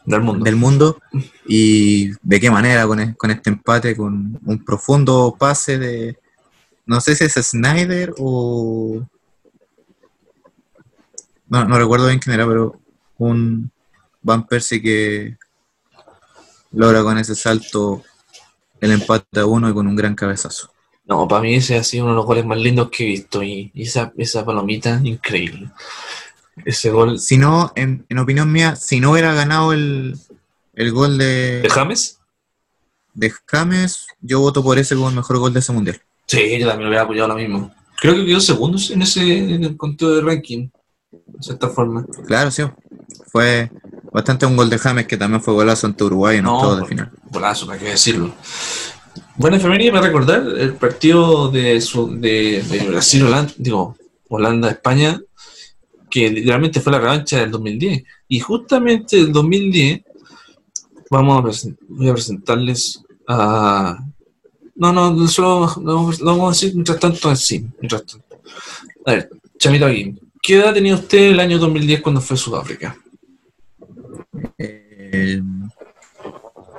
del mundo. del mundo y de qué manera con, con este empate, con un profundo pase de, no sé si es Snyder o... No, no recuerdo bien quién era, pero un Van Persie que logra con ese salto el empate a uno y con un gran cabezazo. No, para mí ese ha sido uno de los goles más lindos que he visto y, y esa, esa palomita, increíble. Ese gol Si no, en, en opinión mía, si no hubiera ganado el, el gol de, de James, de James, yo voto por ese como el mejor gol de ese mundial. sí, yo también lo hubiera apoyado lo mismo. Creo que quedó segundo en ese en el conteo de ranking, de cierta forma. Claro, sí. Fue bastante un gol de James que también fue golazo ante Uruguay en No, octavos de final. Golazo, para qué decirlo. Buena efeméride para recordar el partido de, su- de, de Brasil, Holanda, digo, Holanda-España, que literalmente fue la revancha del 2010. Y justamente el 2010, vamos a, presen- voy a presentarles a... No, no, solo lo, vamos a decir mientras tanto así. Mientras tanto. A ver, Chamito aquí. ¿Qué edad tenía usted el año 2010 cuando fue a Sudáfrica? Eh,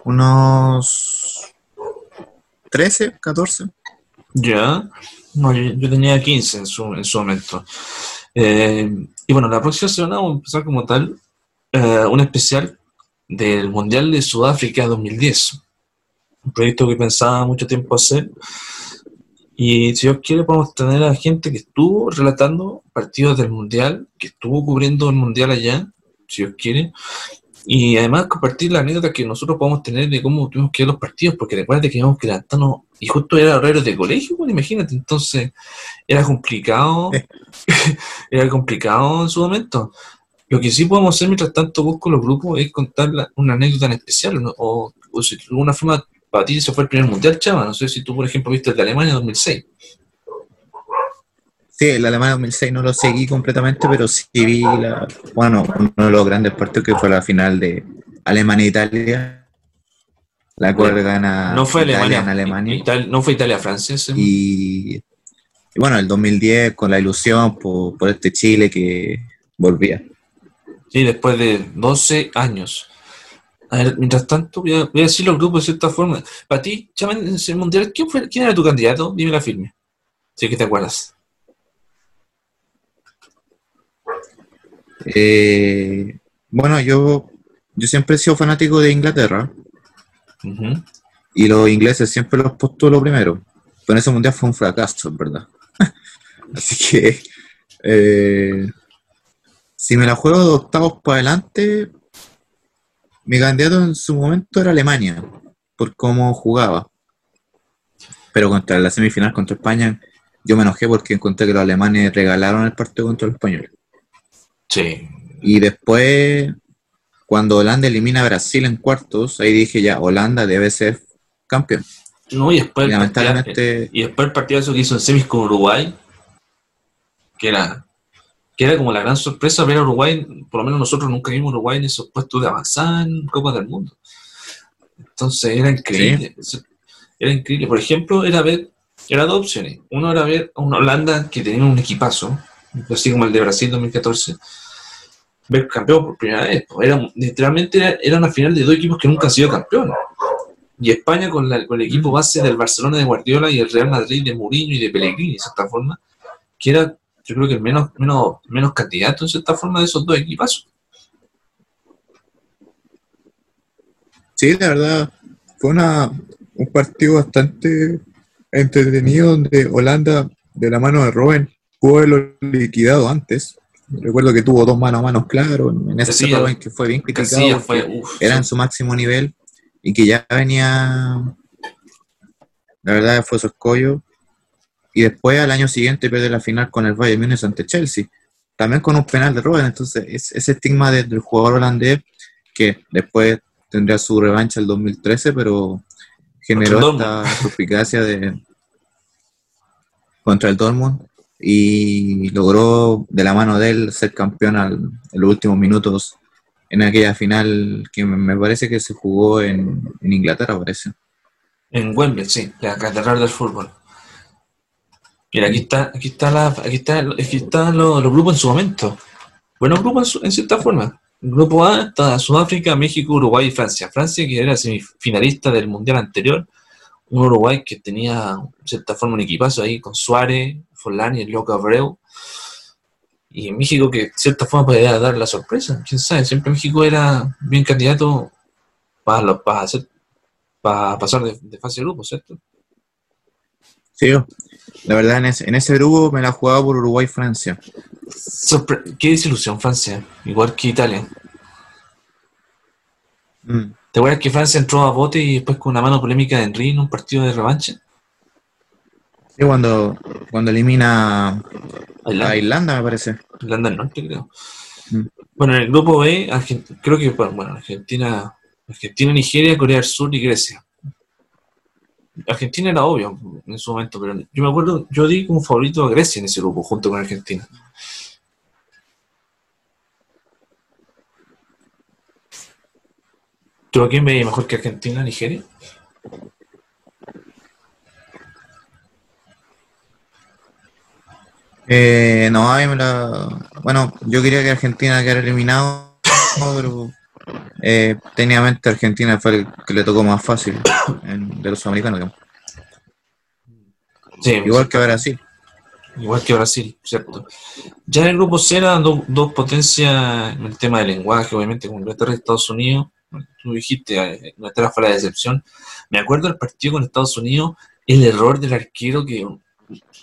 unos 13, 14. Ya, no, yo, yo tenía 15 en su, en su momento. Eh, y bueno, la próxima semana vamos a empezar como tal eh, un especial del Mundial de Sudáfrica 2010. Un proyecto que pensaba mucho tiempo hacer. Y si Dios quiere, podemos tener a gente que estuvo relatando partidos del Mundial, que estuvo cubriendo el Mundial allá, si Dios quiere. Y además compartir la anécdota que nosotros podemos tener de cómo tuvimos que ver los partidos, porque recuerda que íbamos que levantarnos, y justo era horario de colegio, bueno, imagínate, entonces era complicado, [laughs] era complicado en su momento. Lo que sí podemos hacer mientras tanto busco los grupos es contar la- una anécdota en especial, ¿no? o, o si alguna forma para ti se fue el primer mundial, chava, no sé si tú, por ejemplo, viste el de Alemania 2006. Sí, el Alemania 2006 no lo seguí completamente, pero sí vi la, bueno, uno de los grandes partidos que fue la final de Alemania-Italia, la cual Bueno, gana no fue Italia Alemania, en Alemania. Ital- no fue Italia-Francia Y, y bueno, el 2010 con la ilusión por, por este Chile que volvía. Sí, después de 12 años. A ver, mientras tanto, voy a, voy a decir los grupos de cierta forma. Para ti, chama, en mundial, ¿quién, fue, ¿quién era tu candidato? Dime la firme. Si que te acuerdas. Eh, bueno, yo, yo siempre he sido fanático de Inglaterra y los ingleses siempre los postulo primero, pero en ese mundial fue un fracaso, en verdad. [laughs] Así que eh, si me la juego de octavos para adelante, mi candidato en su momento era Alemania, por cómo jugaba. Pero contra la semifinal contra España, yo me enojé porque encontré que los alemanes regalaron el partido contra los españoles. Sí. Y después, cuando Holanda elimina a Brasil en cuartos, ahí dije ya, Holanda debe ser campeón. No, y después Y el partidazo- lamentablemente, y después el partidazo que hizo en semis con Uruguay, que era, que era como la gran sorpresa ver a Uruguay, por lo menos nosotros nunca vimos a Uruguay en esos puestos de avanzada en Copas del Mundo. Entonces era increíble. Era increíble. Por ejemplo, era ver, era dos opciones. Uno era ver a una Holanda que tenía un equipazo, así como el de Brasil 2014, ver campeón por primera vez. Era, literalmente era, era una final de dos equipos que nunca han sido campeones. Y España con, la- con el equipo base del Barcelona de Guardiola y el Real Madrid de Mourinho y de Pellegrini, de cierta forma, que era, yo creo que el menos, menos, menos candidato, en cierta forma, de esos dos equipazos. sí, la verdad, fue una, un partido bastante entretenido donde Holanda, de la mano de Robben, pudo haberlo liquidado antes. Recuerdo que tuvo dos manos a manos claro en ese Robben que fue bien criticado. Fue, uf, era en su máximo nivel y que ya venía, la verdad fue su escollo. Y después al año siguiente pierde la final con el Bayern Múnich ante Chelsea, también con un penal de Robben. Entonces, es, ese estigma de- del jugador holandés que después tendría su revancha el 2013, pero generó esta suspicacia de contra el Dortmund y logró de la mano de él ser campeón al, en los últimos minutos en aquella final que me- me parece que se jugó en, en Inglaterra, parece. En Wembley, sí, la catedral del fútbol. Mira, aquí está, aquí está la, aquí está, aquí están los, grupos en su momento. Buenos grupos en, su- en cierta forma. Grupo A está Sudáfrica, México, Uruguay y Francia. Francia, que era semifinalista del mundial anterior, un Uruguay que tenía, en cierta forma, un equipazo ahí con Suárez, Forlán y el Loco Abreu. Y México, que de cierta forma podía dar la sorpresa. Quién sabe, siempre México era bien candidato para, para, hacer, para pasar de, de fase de grupo, ¿cierto? Sí. La verdad, en ese, en ese grupo me la jugaba por Uruguay-Francia. Qué desilusión Francia, igual que Italia. Mm. ¿Te acuerdas que Francia entró a bote y después con una mano polémica de Henry en un partido de revancha? Sí, cuando, cuando elimina A a Irlanda, me parece. Irlanda del Norte, creo. Mm. Bueno, en el grupo B, creo que bueno, Argentina, Argentina, Nigeria, Corea del Sur y Grecia. Argentina era obvio en su momento, pero yo me acuerdo, yo di como favorito a Grecia en ese grupo, junto con Argentina. ¿Tú a quién veías mejor que Argentina, Nigeria? Eh, no, a mí me la... Bueno, yo quería que Argentina quedara eliminado, pero eh, técnicamente Argentina fue el que le tocó más fácil [coughs] en- de los americanos. Sí, Igual que Brasil. Igual que Brasil, ¿cierto? Ya en el grupo C eran do- dos potencias en el tema del lenguaje, obviamente, como Inglaterra y Estados Unidos. Tú dijiste, eh, Inglaterra fue la decepción. Me acuerdo del partido con Estados Unidos, el error del arquero, que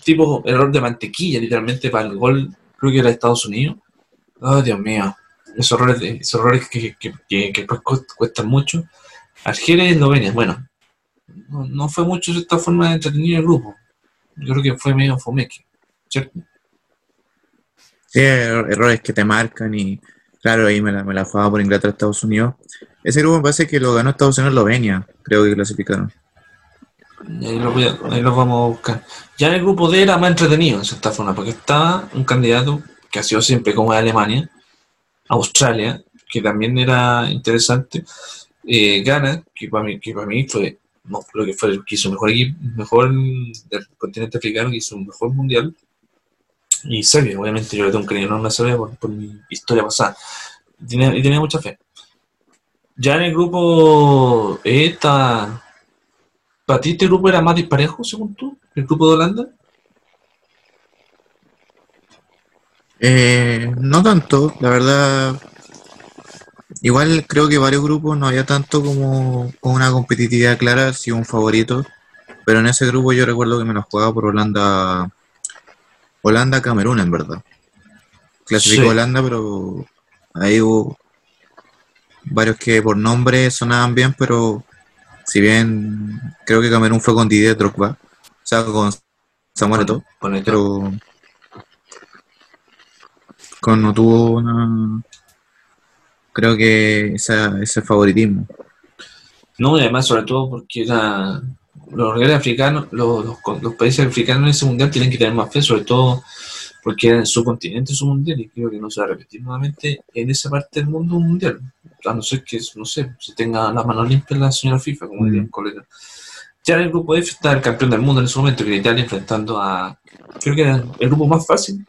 tipo error de mantequilla, literalmente, para el gol, creo que era de Estados Unidos. Oh, Dios mío. Esos errores, de- esos errores que, que, que, cuestan mucho. Argelia y Eslovenia, bueno, no, no fue mucho esta forma de entretenir el grupo. Yo creo que fue medio fomeque. ¿cierto? Sí, er- errores que te marcan y claro, ahí me la, me la jugaba por Inglaterra Estados Unidos. Ese grupo me parece que lo ganó Estados Unidos Eslovenia, creo que clasificaron. Ahí lo, voy a- ahí lo vamos a buscar. Ya el grupo D era más entretenido, en cierta forma, porque estaba un candidato que ha sido siempre como de Alemania, Australia, que también era interesante, eh, Ghana, que para mí, fue, no, creo que fue el que hizo mejor equipo, mejor del continente africano, que hizo un mejor mundial, y Serbia, obviamente yo le tengo un cariño enorme a Serbia por, mi historia pasada, y tenía, y tenía mucha fe. Ya en el grupo E está ¿Para ti este grupo era más disparejo, según tú? ¿El grupo de Holanda? Eh, no tanto, la verdad. Igual creo que varios grupos no había tanto como con una competitividad clara, si un favorito. Pero en ese grupo yo recuerdo que me lo jugaba por Holanda, Holanda Camerún en verdad. Clasificó Sí. Holanda, pero ahí hubo varios que por nombre sonaban bien, pero si bien creo que Camerún fue con Didier Drogba, o sea, con Samuel Eto'o, Con el pero con no tuvo una creo que esa, ese favoritismo No, y además, sobre todo porque era, los africanos, los, los, los países africanos en ese mundial tienen que tener más fe, sobre todo porque era en su continente su mundial, y creo que no se va a repetir nuevamente en esa parte del mundo un mundial. A no ser que, no sé, se tenga la mano limpia la señora FIFA, como Mm. diría un colega. Ya en el grupo F está el campeón del mundo en ese momento, que era Italia, enfrentando a. Creo que era el grupo más fácil,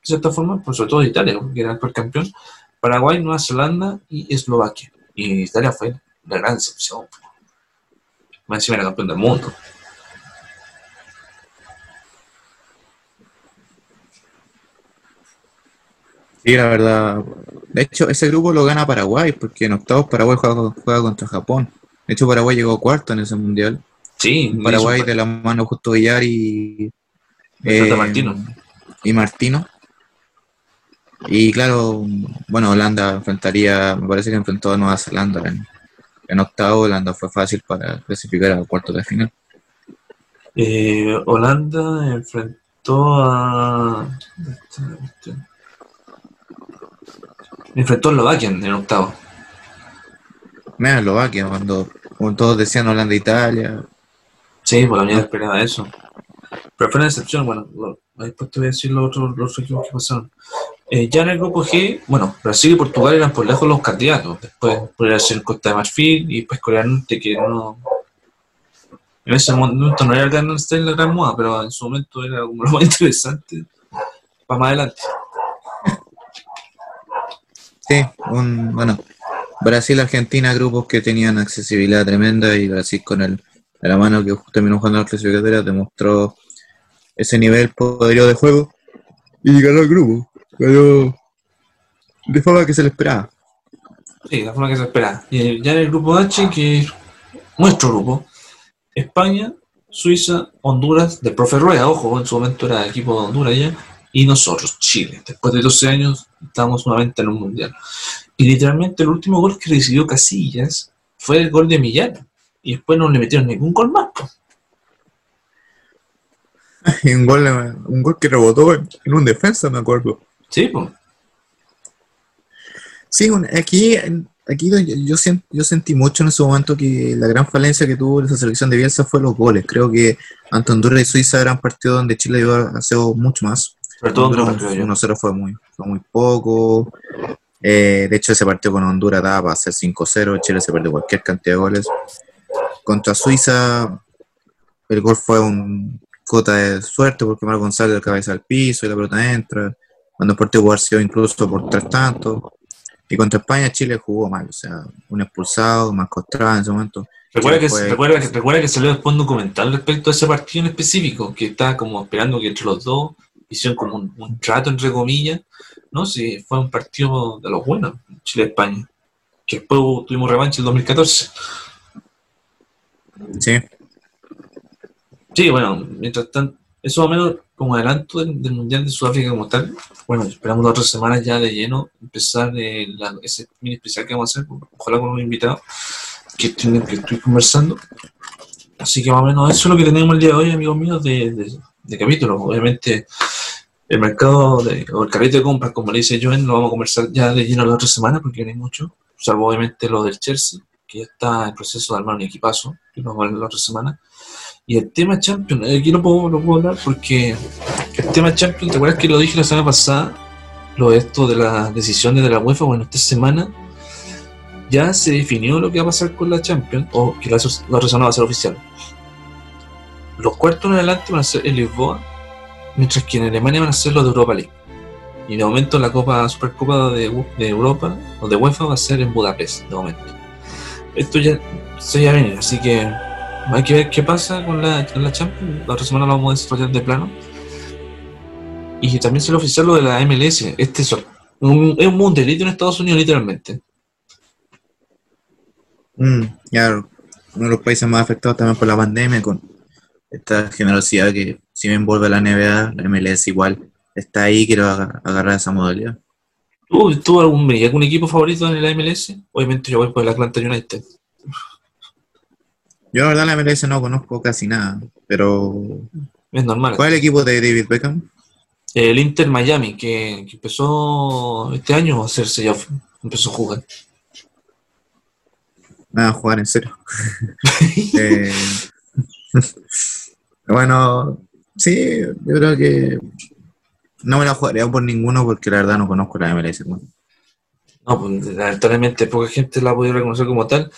de cierta forma, por sobre todo Italia, que era el actual campeón. Paraguay, Nueva Zelanda y Eslovaquia. Y Italia fue la gran decepción. Más encima era campeón del mundo. sí la verdad de hecho ese grupo lo gana Paraguay porque en octavos Paraguay juega, juega contra Japón de hecho Paraguay llegó cuarto en ese mundial Sí, Paraguay de la mano Justo Villar y, eh, Martino. y Martino. Y claro, bueno, Holanda enfrentaría, me parece que enfrentó a Nueva Zelanda en, en octavo. Holanda fue fácil para clasificar a cuartos de final. Eh, Holanda enfrentó a. Enfrentó a Eslovaquia en el octavo. Mira, Eslovaquia, cuando, como todos decían Holanda e Italia. Sí, por la unidad esperaba eso. Pero fue una excepción, bueno, lo- después te voy a decir los otros, los equipos que pasaron. Eh, ya en el grupo G, bueno, Brasil y Portugal eran por lejos los candidatos. Después podría ser Costa de Marfil y después Corea del Norte, que no. En ese momento no era el gran, la gran moda, pero en su momento era como lo más [laughs] interesante para más adelante. Sí, un, bueno, Brasil-Argentina, grupos que tenían accesibilidad tremenda y Brasil con el, de la mano que terminó jugando las clasificatorias demostró ese nivel poderío de juego y ganó el grupo, pero de forma que se le esperaba. Sí, la forma que se espera. Y ya en el grupo H, que es nuestro grupo, España, Suiza, Honduras, del profe Rueda, ojo, en su momento era equipo de Honduras ya, y nosotros, Chile. Después de 12 años, estamos nuevamente en un mundial. Y literalmente el último gol que recibió Casillas fue el gol de Millán. Y después no le metieron ningún gol más. [laughs] un gol, un gol que rebotó en un defensa, me acuerdo. Sí, pues. Sí, aquí, aquí yo, yo, sentí mucho en ese momento que la gran falencia que tuvo esa selección de Bielsa fue los goles. Creo que ante Honduras y Suiza eran partidos donde Chile iba a hacer mucho más. Sobre todo Honduras Honduras, creo yo. 1-0 fue muy, fue muy poco. Eh, de hecho, ese partido con Honduras daba para ser 5-0. Chile se perdió cualquier cantidad de goles. Contra Suiza, el gol fue un cota de suerte porque Mar González cabeza al piso y la pelota entra. Cuando el partido pudo haber sido incluso por tres tantos. Y contra España, Chile jugó mal. O sea, un expulsado, más Costrada en ese momento. Recuerda que, fue- recuerda, que, recuerda que salió después un documental respecto a ese partido en específico, que estaba como esperando que entre los dos hicieron como un, un trato, entre comillas, ¿no? Si fue un partido de los buenos, Chile-España, que después tuvimos revancha en 2014. Sí, Sí, bueno, mientras tanto, eso más o menos como adelanto del, del Mundial de Sudáfrica como tal. Bueno, esperamos las otras semanas ya de lleno empezar eh, la- ese mini especial que vamos a hacer, ojalá con un invitado que, estoy- que estoy conversando. Así que más o menos eso es lo que tenemos el día de hoy, amigos míos, de, de, de capítulo. Obviamente, el mercado de, o el carrete de compras, como le dice Joen, lo vamos a conversar ya de lleno la otra semana porque hay mucho, salvo obviamente lo del Chelsea, que ya está en proceso de armar un equipazo, que lo vamos a ver la otra semana. Y el tema Champions, eh, aquí lo puedo, lo puedo hablar porque el tema Champions, ¿te acuerdas que lo dije la semana pasada? Lo de esto de las decisiones de la UEFA, bueno, esta semana ya se definió lo que va a pasar con la Champions, o que la, la semana va a ser oficial. Los cuartos en adelante van a ser en Lisboa, mientras que en Alemania van a ser los de Europa League. Y de momento la Copa Supercopa de, de Europa o de UEFA va a ser en Budapest, de momento. Esto ya se va a venir, así que hay que ver qué pasa con la, con la Champions. La otra semana lo vamos a desarrollar de plano. Y también será oficial lo de la MLS. Este es un, es un mundialito en Estados Unidos, literalmente. Mm, ya uno de los países más afectados también por la pandemia, con esta generosidad que si bien vuelve a la NBA, la MLS igual está ahí, quiero aga- agarrar esa modalidad. ¿Tú, tú algún, algún equipo favorito en la MLS? Obviamente yo voy por el Atlanta United. Yo la verdad la MLS no conozco casi nada, pero Es normal. ¿cuál es el equipo de David Beckham? El Inter Miami, que, que empezó este año a hacerse ya, empezó a jugar. Nada, a jugar en serio. [laughs] Eh, bueno, sí, yo creo que no me la jugaría por ninguno porque la verdad no conozco la MLS. bueno. No, pues lamentablemente poca gente la ha podido reconocer como tal.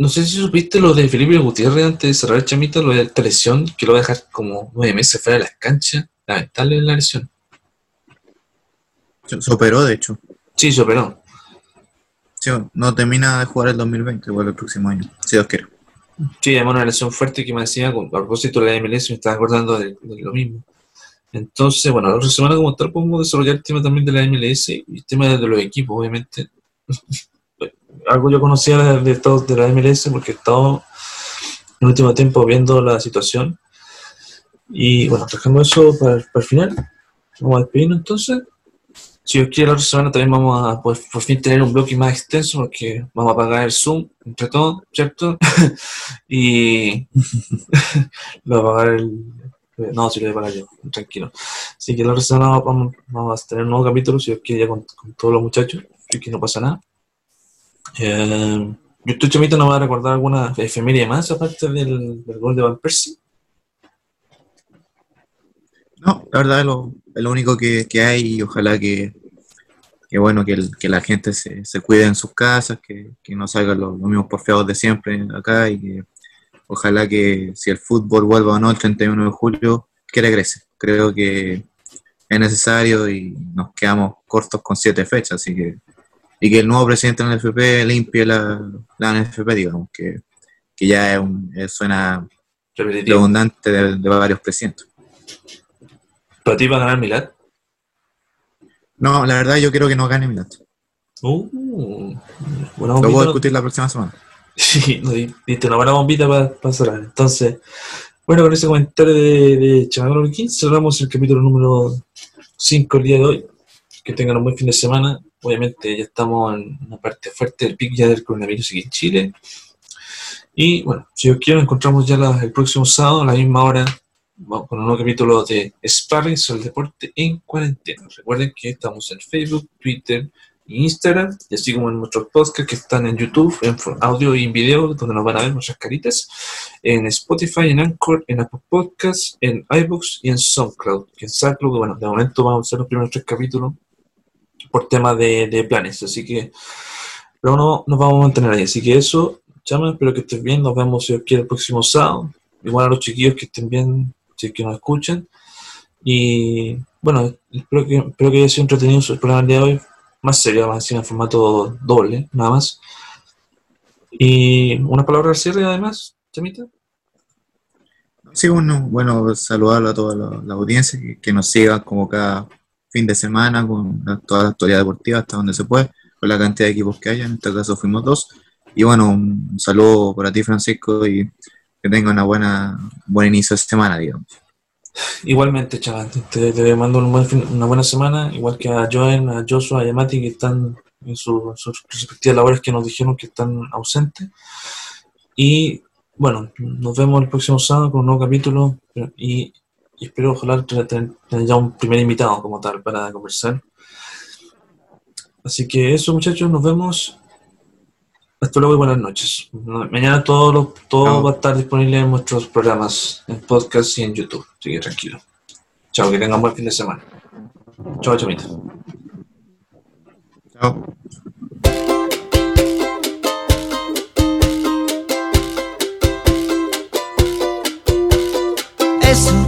No sé si supiste lo de Felipe Gutiérrez antes de cerrar el chamito, lo de esta lesión, que lo va a dejar como nueve meses fuera de las canchas. Lamentable la lesión. Se operó, de hecho. Sí, se operó. Sí, no termina de jugar el 2020, igual el próximo año, si Dios quiere. Sí, además una lesión fuerte que me decía, a propósito de la MLS, me estaba acordando de, de lo mismo. Entonces, bueno, la otra semana como tal podemos desarrollar el tema también de la MLS y el tema de los equipos, obviamente. [laughs] Algo yo conocía de, de, de la MLS porque he estado el último tiempo viendo la situación. Y bueno, dejamos eso para, para el final. Vamos a despedirnos entonces. Si Dios quiere, la otra semana también vamos a poder por fin tener un bloque más extenso porque vamos a pagar el Zoom entre todos, ¿cierto? [laughs] y [laughs] lo va a pagar el. No, si lo voy a pagar yo, tranquilo. Así que la semana vamos, vamos a tener un nuevo capítulo, si Dios quiere, ya con, con todos los muchachos, que no pasa nada. Eh, yo estoy chamito, ¿no va a recordar alguna efeméride más aparte del, del gol de Van Persie? No, la verdad es lo, es lo único que, que hay y ojalá que, que bueno, que, el- que la gente se, se cuide en sus casas, que, no salgan los, los mismos porfiados de siempre acá y que ojalá que si el fútbol vuelva o no el 31 de julio, que regrese. Creo que es necesario y nos quedamos cortos con siete fechas, así que y que el nuevo presidente de la NFP limpie la, la NFP, digamos, que, que ya es un, es- suena Repetitivo. redundante de, de varios presidentes. ¿Para ti va a ganar Milán? No, la verdad yo quiero que no gane Milán. Uh, buena Lo puedo discutir la próxima semana. Sí, diste una buena bombita para cerrar. Entonces, bueno, con ese comentario de, de cerramos el capítulo número 5 el día de hoy. Que tengan un buen fin de semana. Obviamente ya estamos en una parte fuerte del pic ya del coronavirus aquí en Chile. Y bueno, si os quiero, encontramos ya el próximo sábado a la misma hora vamos con un nuevo capítulo de Sparring sobre el deporte en cuarentena. Recuerden que estamos en Facebook, Twitter, e Instagram, y así como en nuestros podcasts que están en YouTube, en audio y en video, donde nos van a ver nuestras caritas, en Spotify, en Anchor, en Apple Podcasts, en iBooks y en SoundCloud. Que en SoundCloud, bueno, de momento vamos a hacer los primeros tres capítulos por tema de, de planes, así que pero no nos vamos a mantener ahí. Así que eso, chama, espero que estés bien, nos vemos si os quiere el próximo sábado. Igual a los chiquillos que estén bien, si es que nos escuchen. Y bueno, espero que, espero que haya sido entretenido el programa día de hoy. Más serio, más en formato doble, nada más. Y una palabra al cierre además, Chamita. Sí, bueno, bueno, saludar a toda la, la audiencia que, que nos siga como cada fin de semana con toda la actualidad deportiva hasta donde se puede, con la cantidad de equipos que haya, en este caso fuimos dos. Y bueno, un, saludo para ti, Francisco, y que tenga una buena buen inicio de semana, digamos. Igualmente, chaval, te, mando un buen fin- una buena semana, igual que a Joen, a Joshua a Mati que están en, su- sus respectivas labores que nos dijeron que están ausentes. Y bueno, nos vemos el próximo sábado con un nuevo capítulo y, y espero ojalá tener, ya un primer invitado como tal para conversar. Así que eso muchachos, nos vemos. Hasta luego y buenas noches. Mañana todo, lo- todo va a estar disponible en nuestros programas, en podcast y en YouTube. Así que tranquilo. Chao, que tengan buen fin de semana. Chao, chamita. Chao. Eso